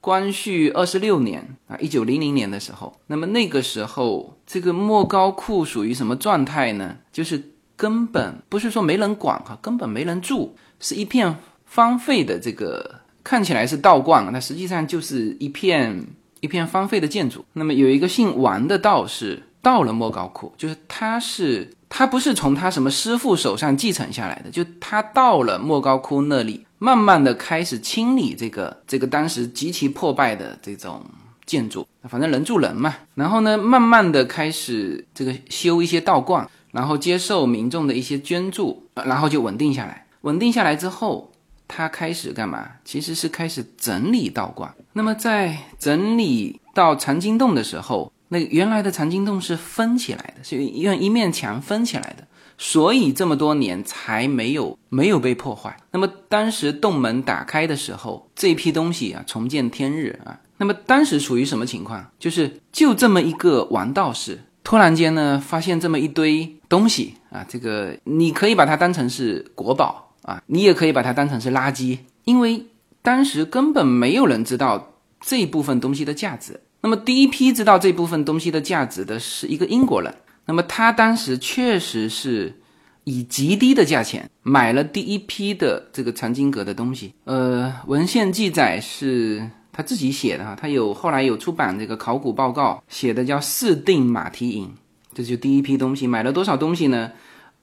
光绪二十六年啊，一九零零年的时候，那么那个时候这个莫高窟属于什么状态呢？就是根本不是说没人管哈，根本没人住，是一片荒废的这个，看起来是道观，那实际上就是一片一片荒废的建筑。那么有一个姓王的道士到了莫高窟，就是他是。他不是从他什么师傅手上继承下来的，就他到了莫高窟那里，慢慢的开始清理这个这个当时极其破败的这种建筑，反正人住人嘛。然后呢，慢慢的开始这个修一些道观，然后接受民众的一些捐助，然后就稳定下来。稳定下来之后，他开始干嘛？其实是开始整理道观。那么在整理到藏经洞的时候。那原来的藏经洞是封起来的，是用一面墙封起来的，所以这么多年才没有没有被破坏。那么当时洞门打开的时候，这批东西啊，重见天日啊，那么当时处于什么情况？就是就这么一个王道士，突然间呢发现这么一堆东西啊，这个你可以把它当成是国宝啊，你也可以把它当成是垃圾，因为当时根本没有人知道这部分东西的价值。那么第一批知道这部分东西的价值的是一个英国人，那么他当时确实是。以极低的价钱买了第一批的这个藏经阁的东西，呃，文献记载是他自己写的哈，他有后来有出版这个考古报告，写的叫四定马蹄银，这就第一批东西，买了多少东西呢？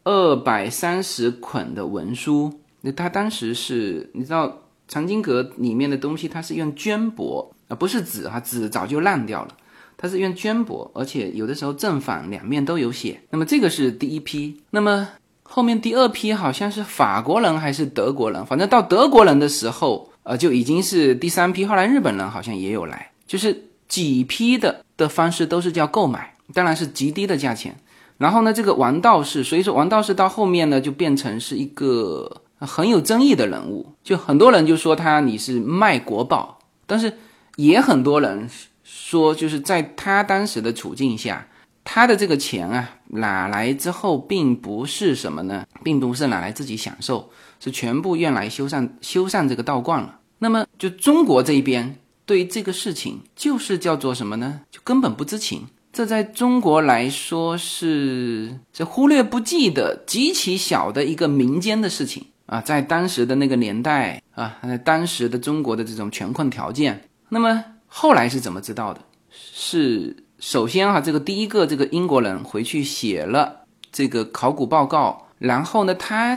二百三十捆的文书，那他当时是你知道藏经阁里面的东西，它是用绢帛啊，不是纸哈，纸早就烂掉了，它是用绢帛，而且有的时候正反两面都有写。那么这个是第一批，那么。后面第二批好像是法国人还是德国人，反正到德国人的时候，呃，就已经是第三批。后来日本人好像也有来，就是几批的的方式都是叫购买，当然是极低的价钱。然后呢，这个王道士，所以说王道士到后面呢就变成是一个很有争议的人物，就很多人就说他你是卖国宝，但是也很多人说就是在他当时的处境下。他的这个钱啊，哪来之后，并不是什么呢，并不是拿来自己享受，是全部用来修缮修缮这个道观了。那么，就中国这一边对这个事情，就是叫做什么呢？就根本不知情。这在中国来说是是忽略不计的极其小的一个民间的事情啊，在当时的那个年代啊，在当时的中国的这种穷困条件，那么后来是怎么知道的？是。首先哈，这个第一个这个英国人回去写了这个考古报告，然后呢，他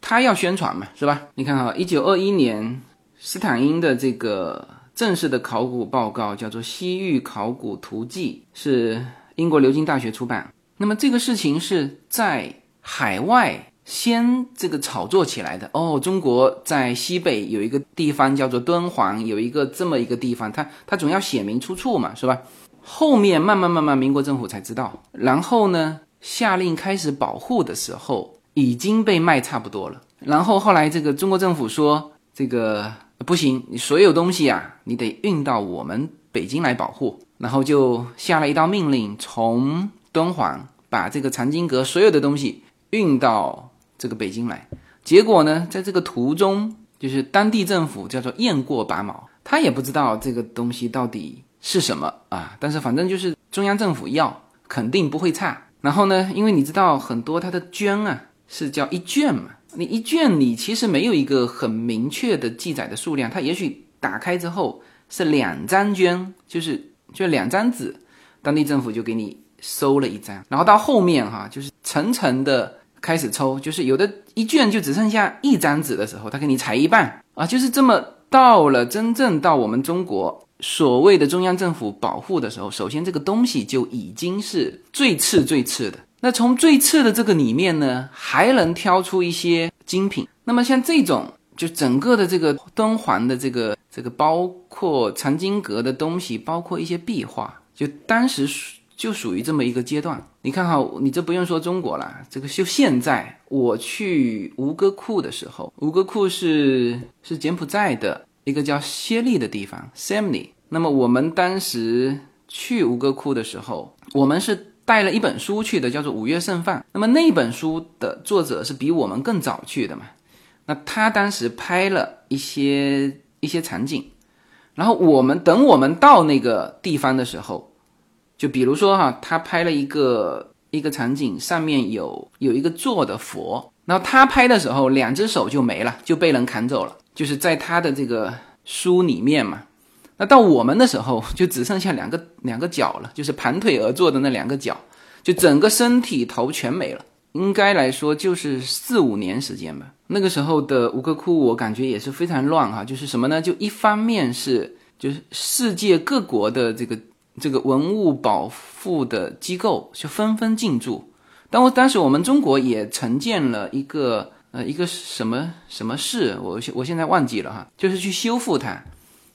他要宣传嘛，是吧？你看哈，一九二一年斯坦因的这个正式的考古报告叫做《西域考古图记》，是英国牛津大学出版。那么这个事情是在海外先这个炒作起来的哦。中国在西北有一个地方叫做敦煌，有一个这么一个地方，他他总要写明出处嘛，是吧？后面慢慢慢慢，民国政府才知道，然后呢，下令开始保护的时候，已经被卖差不多了。然后后来这个中国政府说，这个不行，你所有东西啊，你得运到我们北京来保护。然后就下了一道命令，从敦煌把这个藏经阁所有的东西运到这个北京来。结果呢，在这个途中，就是当地政府叫做雁过拔毛，他也不知道这个东西到底。是什么啊？但是反正就是中央政府要，肯定不会差。然后呢，因为你知道很多他的绢啊是叫一卷嘛，你一卷你其实没有一个很明确的记载的数量，它也许打开之后是两张绢，就是就两张纸，当地政府就给你收了一张。然后到后面哈，就是层层的开始抽，就是有的一卷就只剩下一张纸的时候，他给你裁一半啊，就是这么到了真正到我们中国。所谓的中央政府保护的时候，首先这个东西就已经是最次最次的。那从最次的这个里面呢，还能挑出一些精品。那么像这种，就整个的这个敦煌的这个这个，包括藏经阁的东西，包括一些壁画，就当时就属于这么一个阶段。你看哈，你这不用说中国了，这个就现在我去吴哥窟的时候，吴哥窟是是柬埔寨的。一个叫暹粒的地方，Samni。那么我们当时去吴哥窟的时候，我们是带了一本书去的，叫做《五岳盛放》。那么那本书的作者是比我们更早去的嘛？那他当时拍了一些一些场景，然后我们等我们到那个地方的时候，就比如说哈，他拍了一个一个场景，上面有有一个坐的佛，然后他拍的时候，两只手就没了，就被人砍走了。就是在他的这个书里面嘛，那到我们的时候就只剩下两个两个脚了，就是盘腿而坐的那两个脚，就整个身体头全没了。应该来说就是四五年时间吧。那个时候的吴哥窟，我感觉也是非常乱哈。就是什么呢？就一方面是就是世界各国的这个这个文物保护的机构就纷纷进驻，但我当时我们中国也承建了一个。呃，一个什么什么事，我我现在忘记了哈，就是去修复它，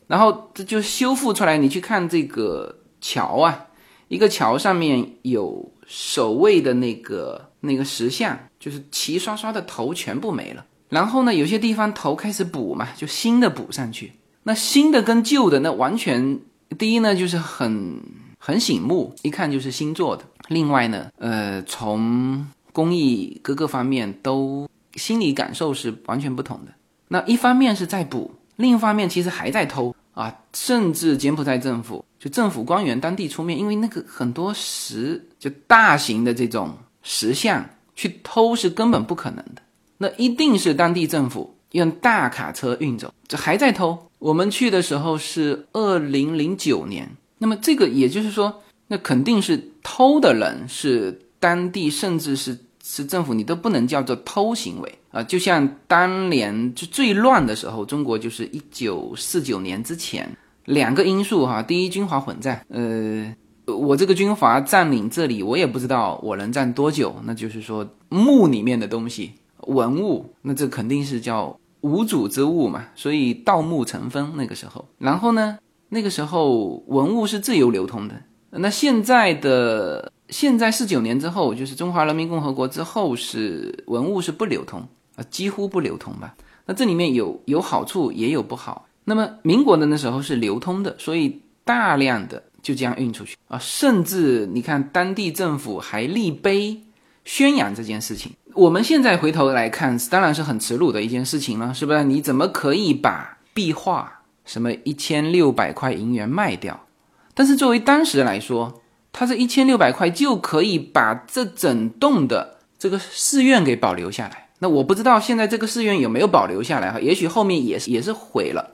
然后这就修复出来。你去看这个桥啊，一个桥上面有守卫的那个那个石像，就是齐刷刷的头全部没了。然后呢，有些地方头开始补嘛，就新的补上去。那新的跟旧的那完全第一呢，就是很很醒目，一看就是新做的；另外呢，呃，从工艺各个方面都心理感受是完全不同的。那一方面是在补，另一方面其实还在偷啊！甚至柬埔寨政府就政府官员当地出面，因为那个很多石就大型的这种石像去偷是根本不可能的，那一定是当地政府用大卡车运走，这还在偷。我们去的时候是二零零九年，那么这个也就是说，那肯定是偷的人是当地，甚至是。是政府，你都不能叫做偷行为啊！就像当年就最乱的时候，中国就是一九四九年之前，两个因素哈。第一，军阀混战，呃，我这个军阀占领这里，我也不知道我能占多久。那就是说，墓里面的东西、文物，那这肯定是叫无主之物嘛，所以盗墓成风那个时候。然后呢，那个时候文物是自由流通的。那现在的。现在四九年之后，就是中华人民共和国之后，是文物是不流通啊，几乎不流通吧。那这里面有有好处，也有不好。那么民国的那时候是流通的，所以大量的就这样运出去啊，甚至你看当地政府还立碑宣扬这件事情。我们现在回头来看，当然是很耻辱的一件事情了，是不是？你怎么可以把壁画什么一千六百块银元卖掉？但是作为当时来说，他这一千六百块就可以把这整栋的这个寺院给保留下来。那我不知道现在这个寺院有没有保留下来哈？也许后面也也是毁了，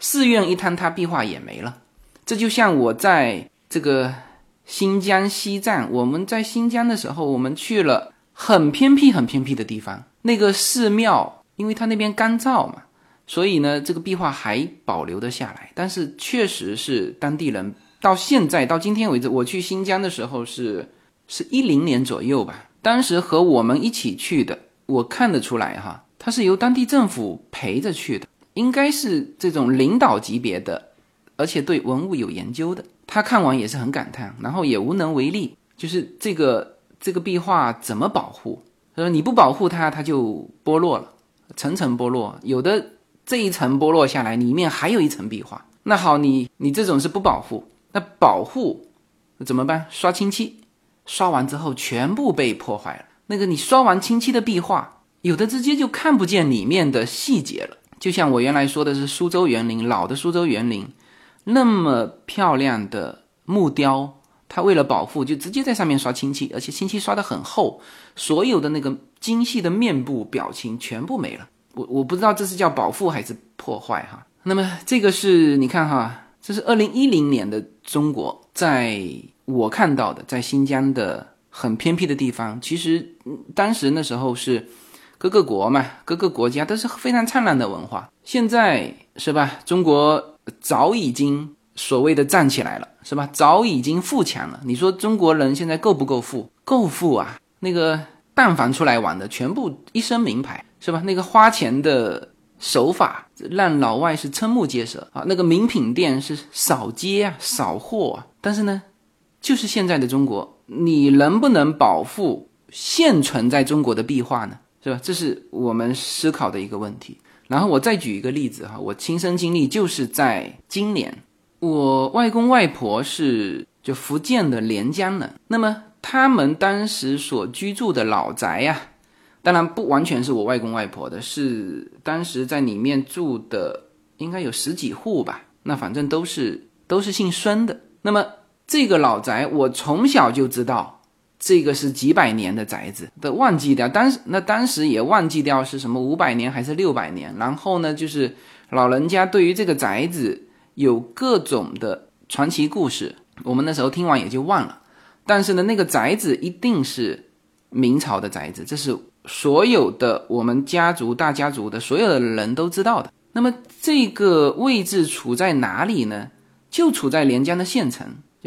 寺院一坍塌，壁画也没了。这就像我在这个新疆西藏，我们在新疆的时候，我们去了很偏僻、很偏僻的地方，那个寺庙，因为它那边干燥嘛，所以呢，这个壁画还保留得下来。但是确实是当地人。到现在到今天为止，我去新疆的时候是是一零年左右吧。当时和我们一起去的，我看得出来哈，他是由当地政府陪着去的，应该是这种领导级别的，而且对文物有研究的。他看完也是很感叹，然后也无能为力，就是这个这个壁画怎么保护？他说你不保护它，它就剥落了，层层剥落，有的这一层剥落下来，里面还有一层壁画。那好，你你这种是不保护。那保护怎么办？刷清漆，刷完之后全部被破坏了。那个你刷完清漆的壁画，有的直接就看不见里面的细节了。就像我原来说的是苏州园林，老的苏州园林，那么漂亮的木雕，他为了保护，就直接在上面刷清漆，而且清漆刷的很厚，所有的那个精细的面部表情全部没了。我我不知道这是叫保护还是破坏哈。那么这个是你看哈。这是二零一零年的中国，在我看到的，在新疆的很偏僻的地方，其实当时那时候是各个国嘛，各个国家都是非常灿烂的文化。现在是吧？中国早已经所谓的站起来了，是吧？早已经富强了。你说中国人现在够不够富？够富啊！那个但凡出来玩的，全部一身名牌，是吧？那个花钱的。手法让老外是瞠目结舌啊！那个名品店是扫街啊，扫货啊。但是呢，就是现在的中国，你能不能保护现存在中国的壁画呢？是吧？这是我们思考的一个问题。然后我再举一个例子哈，我亲身经历就是在今年，我外公外婆是就福建的连江人，那么他们当时所居住的老宅呀。当然不完全是我外公外婆的，是当时在里面住的，应该有十几户吧。那反正都是都是姓孙的。那么这个老宅，我从小就知道，这个是几百年的宅子，都忘记掉。当时那当时也忘记掉是什么五百年还是六百年。然后呢，就是老人家对于这个宅子有各种的传奇故事，我们那时候听完也就忘了。但是呢，那个宅子一定是明朝的宅子，这是。所有的我们家族大家族的所有的人都知道的。那么这个位置处在哪里呢？就处在连江的县城，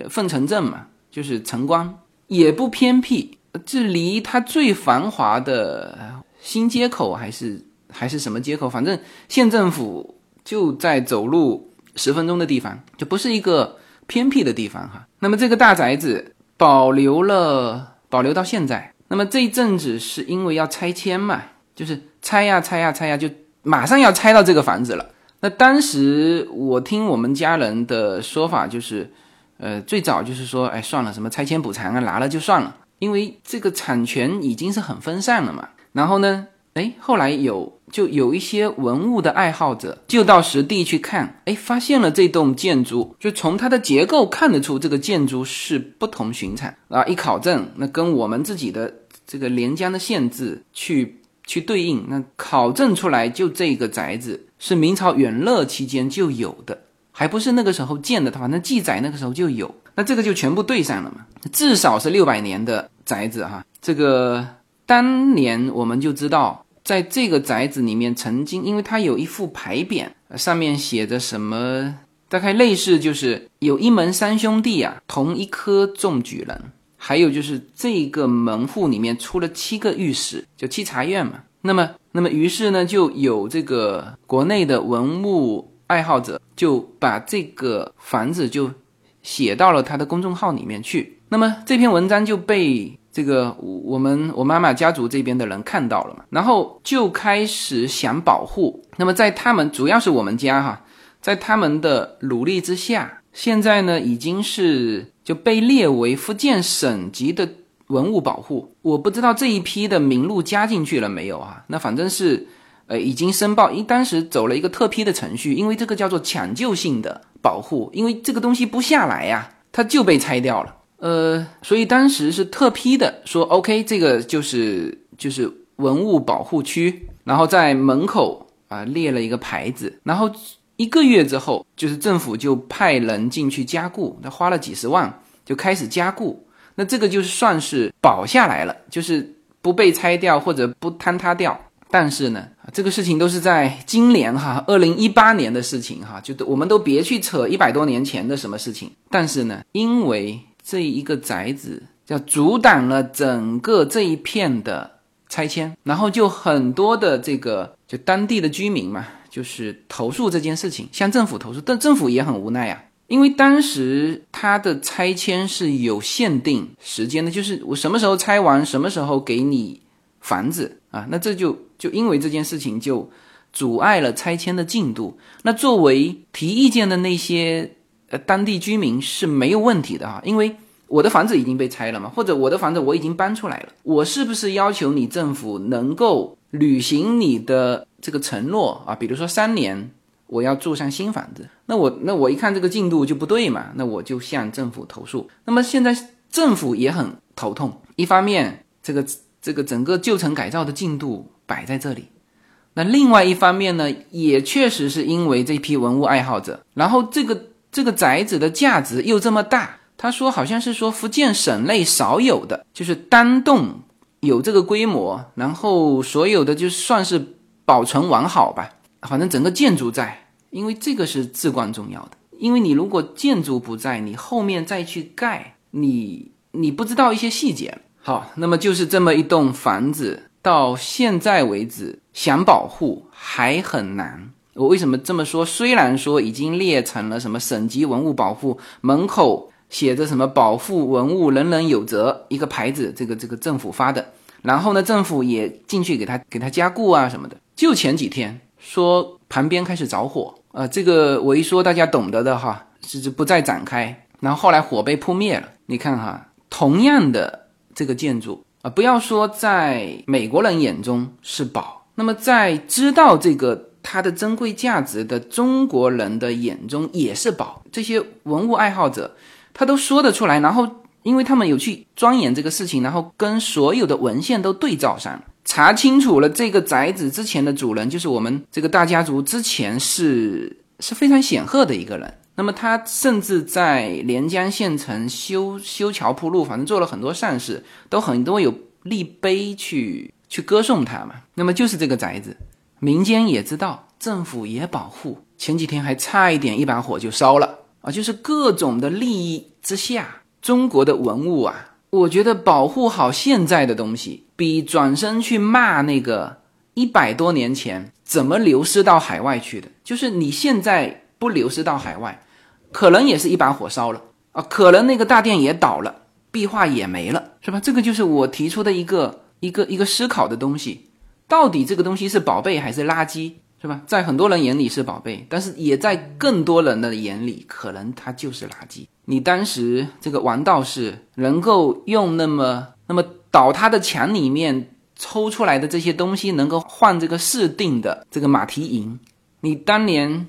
凤城镇嘛，就是城关，也不偏僻。这离它最繁华的新街口还是还是什么街口？反正县政府就在走路十分钟的地方，就不是一个偏僻的地方哈。那么这个大宅子保留了，保留到现在。那么这一阵子是因为要拆迁嘛，就是拆呀拆呀拆呀，就马上要拆到这个房子了。那当时我听我们家人的说法，就是，呃，最早就是说，哎，算了，什么拆迁补偿啊，拿了就算了，因为这个产权已经是很分散了嘛。然后呢，哎，后来有就有一些文物的爱好者就到实地去看，哎，发现了这栋建筑，就从它的结构看得出这个建筑是不同寻常啊。一考证，那跟我们自己的这个连江的县志去。去对应，那考证出来就这个宅子是明朝永乐期间就有的，还不是那个时候建的，它反正记载那个时候就有，那这个就全部对上了嘛，至少是六百年的宅子哈。这个当年我们就知道，在这个宅子里面曾经，因为它有一副牌匾，上面写着什么，大概类似就是有一门三兄弟啊，同一科中举人。还有就是这个门户里面出了七个御史，就七察院嘛。那么，那么于是呢，就有这个国内的文物爱好者就把这个房子就写到了他的公众号里面去。那么这篇文章就被这个我们我妈妈家族这边的人看到了嘛，然后就开始想保护。那么在他们主要是我们家哈，在他们的努力之下，现在呢已经是。就被列为福建省级的文物保护，我不知道这一批的名录加进去了没有啊？那反正是，呃，已经申报，因当时走了一个特批的程序，因为这个叫做抢救性的保护，因为这个东西不下来呀，它就被拆掉了，呃，所以当时是特批的，说 OK，这个就是就是文物保护区，然后在门口啊列了一个牌子，然后。一个月之后，就是政府就派人进去加固，他花了几十万就开始加固，那这个就算是保下来了，就是不被拆掉或者不坍塌掉。但是呢，这个事情都是在今年哈，二零一八年的事情哈，就我们都别去扯一百多年前的什么事情。但是呢，因为这一个宅子叫阻挡了整个这一片的拆迁，然后就很多的这个就当地的居民嘛。就是投诉这件事情，向政府投诉，但政府也很无奈啊，因为当时它的拆迁是有限定时间的，就是我什么时候拆完，什么时候给你房子啊，那这就就因为这件事情就阻碍了拆迁的进度。那作为提意见的那些呃当地居民是没有问题的哈，因为我的房子已经被拆了嘛，或者我的房子我已经搬出来了，我是不是要求你政府能够履行你的？这个承诺啊，比如说三年我要住上新房子，那我那我一看这个进度就不对嘛，那我就向政府投诉。那么现在政府也很头痛，一方面这个这个整个旧城改造的进度摆在这里，那另外一方面呢，也确实是因为这批文物爱好者，然后这个这个宅子的价值又这么大，他说好像是说福建省内少有的，就是单栋有这个规模，然后所有的就算是。保存完好吧，反正整个建筑在，因为这个是至关重要的。因为你如果建筑不在，你后面再去盖，你你不知道一些细节。好，那么就是这么一栋房子，到现在为止想保护还很难。我为什么这么说？虽然说已经列成了什么省级文物保护，门口写着什么保护文物人人有责一个牌子，这个这个政府发的，然后呢，政府也进去给他给他加固啊什么的。就前几天说旁边开始着火，呃，这个我一说大家懂得的哈，是不再展开。然后后来火被扑灭了。你看哈，同样的这个建筑啊，不要说在美国人眼中是宝，那么在知道这个它的珍贵价值的中国人的眼中也是宝。这些文物爱好者他都说得出来，然后因为他们有去钻研这个事情，然后跟所有的文献都对照上。查清楚了，这个宅子之前的主人就是我们这个大家族，之前是是非常显赫的一个人。那么他甚至在连江县城修修桥铺路，反正做了很多善事，都很多有立碑去去歌颂他嘛。那么就是这个宅子，民间也知道，政府也保护。前几天还差一点一把火就烧了啊！就是各种的利益之下，中国的文物啊。我觉得保护好现在的东西，比转身去骂那个一百多年前怎么流失到海外去的，就是你现在不流失到海外，可能也是一把火烧了啊，可能那个大殿也倒了，壁画也没了，是吧？这个就是我提出的一个一个一个思考的东西，到底这个东西是宝贝还是垃圾？是吧？在很多人眼里是宝贝，但是也在更多人的眼里，可能它就是垃圾。你当时这个王道士能够用那么那么倒塌的墙里面抽出来的这些东西，能够换这个市定的这个马蹄银，你当年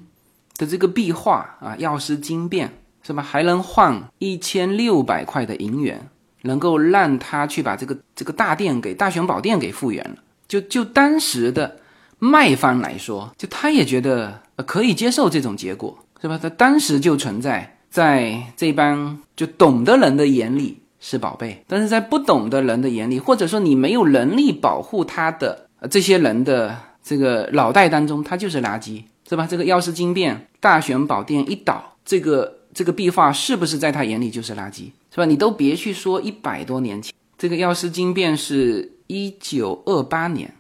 的这个壁画啊，药师经变是吧？还能换一千六百块的银元，能够让他去把这个这个大殿给大雄宝殿给复原了。就就当时的。卖方来说，就他也觉得可以接受这种结果，是吧？他当时就存在在这帮就懂的人的眼里是宝贝，但是在不懂的人的眼里，或者说你没有能力保护他的这些人的这个脑袋当中，他就是垃圾，是吧？这个药师经变大雄宝殿一倒，这个这个壁画是不是在他眼里就是垃圾，是吧？你都别去说一百多年前，这个药师经变是一九二八年。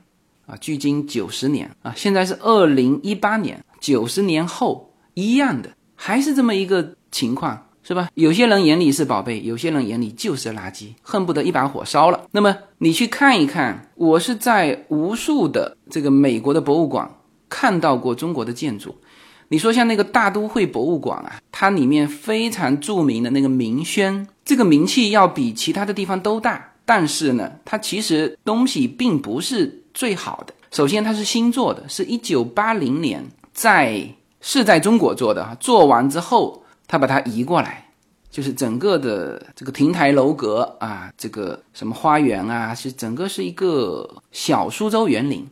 啊，距今九十年啊，现在是二零一八年，九十年后一样的，还是这么一个情况，是吧？有些人眼里是宝贝，有些人眼里就是垃圾，恨不得一把火烧了。那么你去看一看，我是在无数的这个美国的博物馆看到过中国的建筑。你说像那个大都会博物馆啊，它里面非常著名的那个明轩，这个名气要比其他的地方都大，但是呢，它其实东西并不是。最好的，首先它是新做的，是一九八零年在是在中国做的哈，做完之后他把它移过来，就是整个的这个亭台楼阁啊，这个什么花园啊，是整个是一个小苏州园林，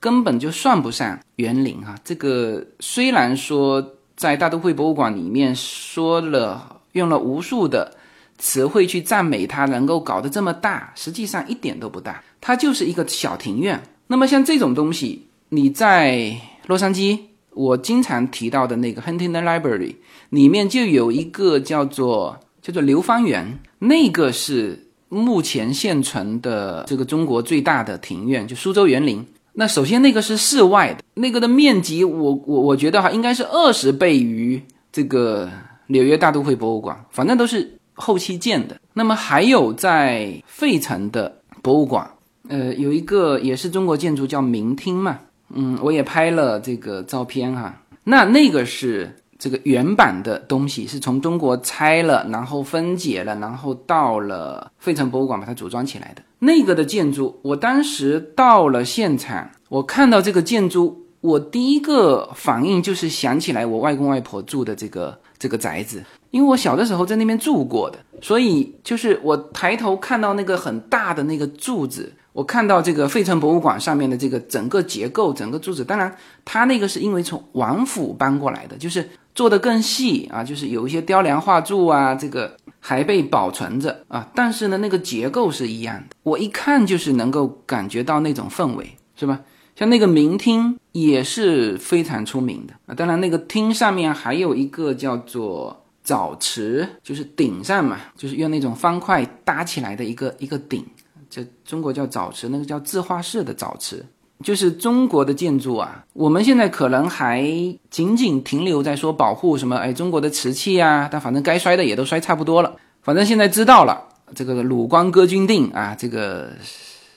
根本就算不上园林啊。这个虽然说在大都会博物馆里面说了用了无数的词汇去赞美它能够搞得这么大，实际上一点都不大。它就是一个小庭院。那么像这种东西，你在洛杉矶，我经常提到的那个 Huntington Library 里面就有一个叫做叫做流芳园，那个是目前现存的这个中国最大的庭院，就苏州园林。那首先那个是室外的，那个的面积，我我我觉得哈，应该是二十倍于这个纽约大都会博物馆，反正都是后期建的。那么还有在费城的博物馆。呃，有一个也是中国建筑叫明厅嘛，嗯，我也拍了这个照片哈。那那个是这个原版的东西，是从中国拆了，然后分解了，然后到了费城博物馆把它组装起来的。那个的建筑，我当时到了现场，我看到这个建筑，我第一个反应就是想起来我外公外婆住的这个这个宅子，因为我小的时候在那边住过的，所以就是我抬头看到那个很大的那个柱子。我看到这个费城博物馆上面的这个整个结构，整个柱子，当然它那个是因为从王府搬过来的，就是做的更细啊，就是有一些雕梁画柱啊，这个还被保存着啊。但是呢，那个结构是一样的，我一看就是能够感觉到那种氛围，是吧？像那个明厅也是非常出名的啊。当然，那个厅上面还有一个叫做澡池，就是顶上嘛，就是用那种方块搭起来的一个一个顶。这中国叫澡池，那个叫字画式的澡池，就是中国的建筑啊。我们现在可能还仅仅停留在说保护什么，哎，中国的瓷器啊，但反正该摔的也都摔差不多了。反正现在知道了，这个鲁光歌君定啊，这个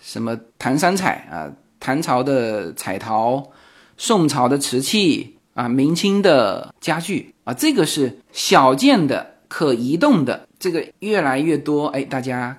什么唐三彩啊，唐朝的彩陶，宋朝的瓷器啊，明清的家具啊，这个是小件的、可移动的，这个越来越多，哎，大家。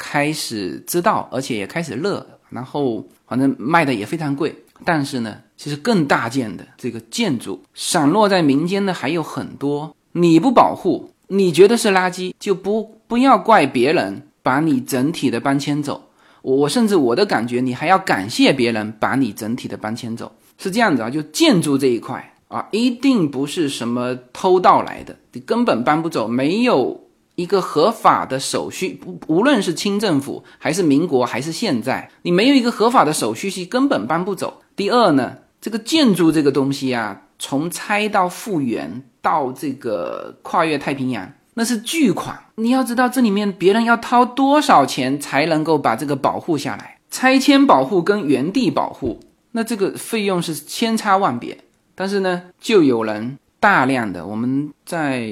开始知道，而且也开始热，然后反正卖的也非常贵。但是呢，其实更大件的这个建筑散落在民间的还有很多。你不保护，你觉得是垃圾，就不不要怪别人把你整体的搬迁走。我我甚至我的感觉，你还要感谢别人把你整体的搬迁走。是这样子啊，就建筑这一块啊，一定不是什么偷盗来的，你根本搬不走，没有。一个合法的手续，不无论是清政府还是民国还是现在，你没有一个合法的手续是根本搬不走。第二呢，这个建筑这个东西啊，从拆到复原到这个跨越太平洋，那是巨款。你要知道这里面别人要掏多少钱才能够把这个保护下来，拆迁保护跟原地保护，那这个费用是千差万别。但是呢，就有人大量的我们在。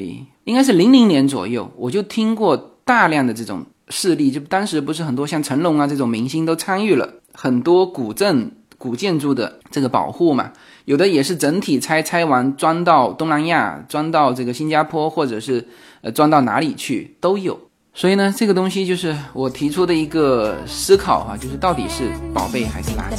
应该是零零年左右，我就听过大量的这种事例，就当时不是很多像成龙啊这种明星都参与了很多古镇、古建筑的这个保护嘛，有的也是整体拆，拆完装到东南亚，装到这个新加坡，或者是呃装到哪里去都有。所以呢，这个东西就是我提出的一个思考哈，就是到底是宝贝还是垃圾。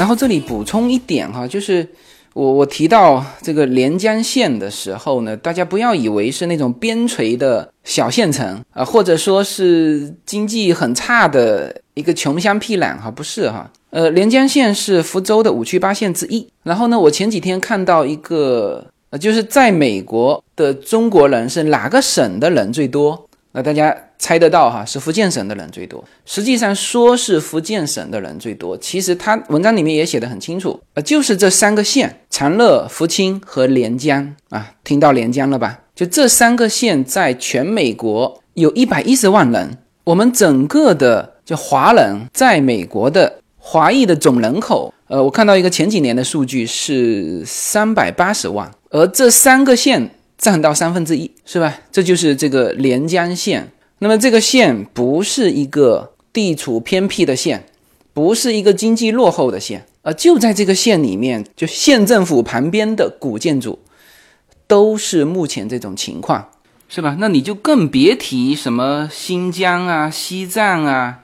然后这里补充一点哈，就是我我提到这个连江县的时候呢，大家不要以为是那种边陲的小县城啊、或者说是经济很差的一个穷乡僻壤哈，不是哈。呃，连江县是福州的五区八县之一。然后呢，我前几天看到一个，呃，就是在美国的中国人是哪个省的人最多？那大家猜得到哈，是福建省的人最多。实际上说是福建省的人最多，其实他文章里面也写得很清楚，呃，就是这三个县：长乐、福清和连江啊。听到连江了吧？就这三个县在全美国有一百一十万人，我们整个的就华人在美国的华裔的总人口，呃，我看到一个前几年的数据是三百八十万，而这三个县占到三分之一，是吧？这就是这个连江县。那么这个县不是一个地处偏僻的县，不是一个经济落后的县，而，就在这个县里面，就县政府旁边的古建筑，都是目前这种情况，是吧？那你就更别提什么新疆啊、西藏啊，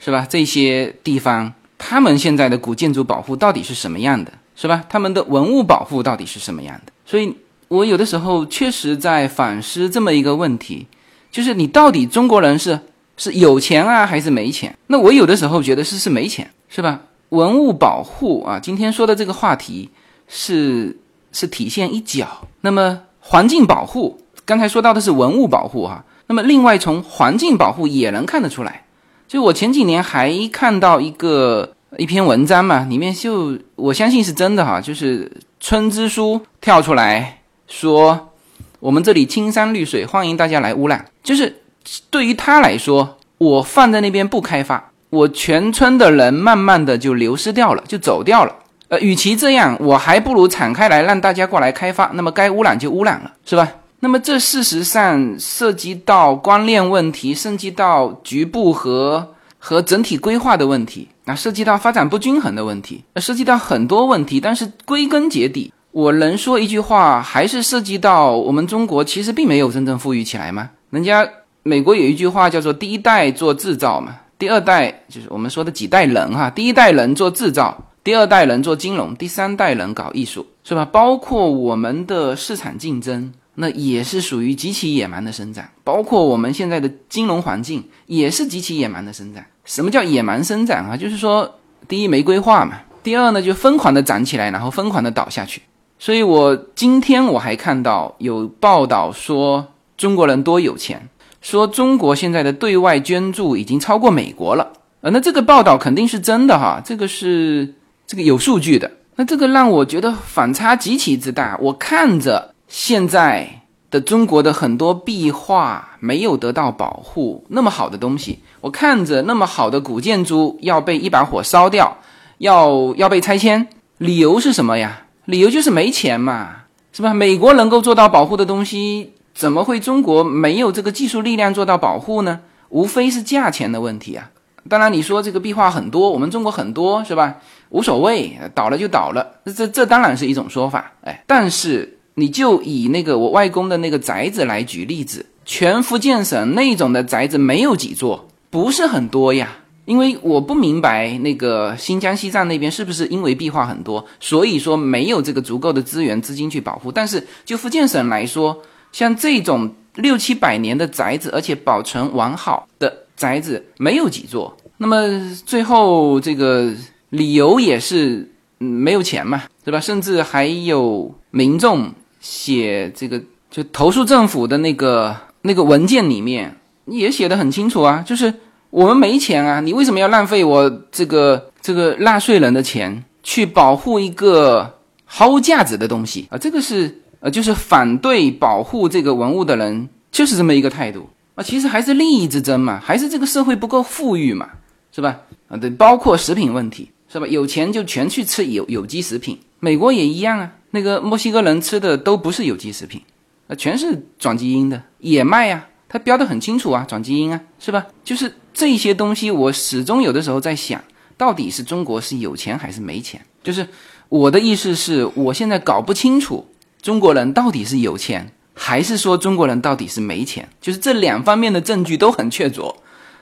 是吧？这些地方，他们现在的古建筑保护到底是什么样的，是吧？他们的文物保护到底是什么样的？所以我有的时候确实在反思这么一个问题，就是你到底中国人是是有钱啊还是没钱？那我有的时候觉得是是没钱，是吧？文物保护啊，今天说的这个话题是是体现一角。那么环境保护，刚才说到的是文物保护哈、那么另外从环境保护也能看得出来。就我前几年还看到一个一篇文章嘛，里面就我相信是真的哈，就是村支书跳出来说，我们这里青山绿水，欢迎大家来污染。就是对于他来说，我放在那边不开发，我全村的人慢慢的就流失掉了，就走掉了。呃，与其这样，我还不如敞开来让大家过来开发，那么该污染就污染了，是吧？那么这事实上涉及到观念问题，涉及到局部和和整体规划的问题，啊，涉及到发展不均衡的问题，呃涉及到很多问题。但是归根结底，我能说一句话，还是涉及到我们中国其实并没有真正富裕起来吗？人家美国有一句话叫做“第一代做制造嘛”，第二代就是我们说的几代人哈，第一代人做制造。第二代人做金融，第三代人搞艺术，是吧？包括我们的市场竞争，那也是属于极其野蛮的生长。包括我们现在的金融环境，也是极其野蛮的生长。什么叫野蛮生长啊？就是说，第一没规划嘛，第二呢就疯狂的涨起来，然后疯狂的倒下去。所以我今天我还看到有报道说中国人多有钱，说中国现在的对外捐助已经超过美国了。呃，那这个报道肯定是真的哈，这个是。这个有数据的，那这个让我觉得反差极其之大。我看着现在的中国的很多壁画没有得到保护，那么好的东西，我看着那么好的古建筑要被一把火烧掉，要要被拆迁，理由是什么呀？理由就是没钱嘛，是吧？美国能够做到保护的东西，怎么会中国没有这个技术力量做到保护呢？无非是价钱的问题啊。当然，你说这个壁画很多，我们中国很多，是吧？无所谓，倒了就倒了，这这当然是一种说法，哎，但是你就以那个我外公的那个宅子来举例子，全福建省那种的宅子没有几座，不是很多呀。因为我不明白那个新疆、西藏那边是不是因为壁画很多，所以说没有这个足够的资源、资金去保护。但是就福建省来说，像这种六七百年的宅子，而且保存完好的宅子没有几座。那么最后这个。理由也是，没有钱嘛，对吧？甚至还有民众写这个，就投诉政府的那个那个文件里面也写的很清楚啊，就是我们没钱啊，你为什么要浪费我这个这个纳税人的钱去保护一个毫无价值的东西啊？这个是呃，就是反对保护这个文物的人就是这么一个态度啊。其实还是利益之争嘛，还是这个社会不够富裕嘛，是吧？啊，对，包括食品问题，是吧？有钱就全去吃有有机食品，美国也一样啊。那个墨西哥人吃的都不是有机食品。啊，全是转基因的，也卖呀，它标的很清楚啊，转基因啊，是吧？就是这些东西，我始终有的时候在想，到底是中国是有钱还是没钱？就是我的意思是，我现在搞不清楚中国人到底是有钱，还是说中国人到底是没钱？就是这两方面的证据都很确凿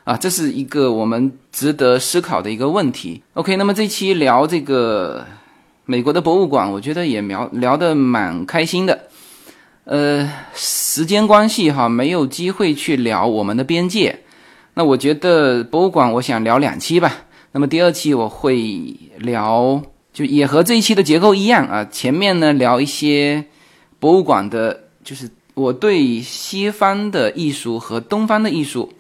啊，这是一个我们值得思考的一个问题。OK，那么这期聊这个美国的博物馆，我觉得也聊聊得蛮开心的。呃，时间关系哈，没有机会去聊我们的边界。那我觉得博物馆，我想聊两期吧。那么第二期我会聊，就也和这一期的结构一样啊。前面呢聊一些博物馆的，就是我对西方的艺术和东方的艺术，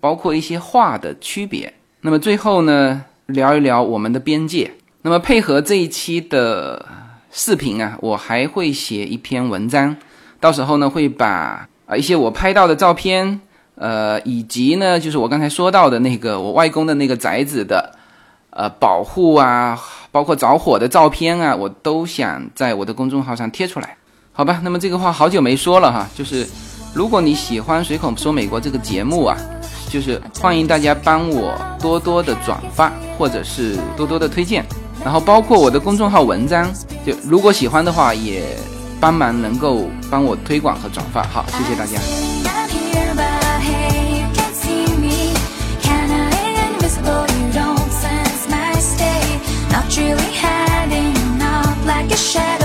包括一些画的区别。那么最后呢，聊一聊我们的边界。那么配合这一期的视频啊，我还会写一篇文章。到时候呢，会把啊一些我拍到的照片，呃，以及呢，就是我刚才说到的那个我外公的那个宅子的，呃，保护啊，包括着火的照片啊，我都想在我的公众号上贴出来，好吧？那么这个话好久没说了哈，就是如果你喜欢《随口说美国》这个节目啊，就是欢迎大家帮我多多的转发，或者是多多的推荐，然后包括我的公众号文章，就如果喜欢的话也。帮忙能够帮我推广和转发，好，谢谢大家。Not really hiding out like a shadow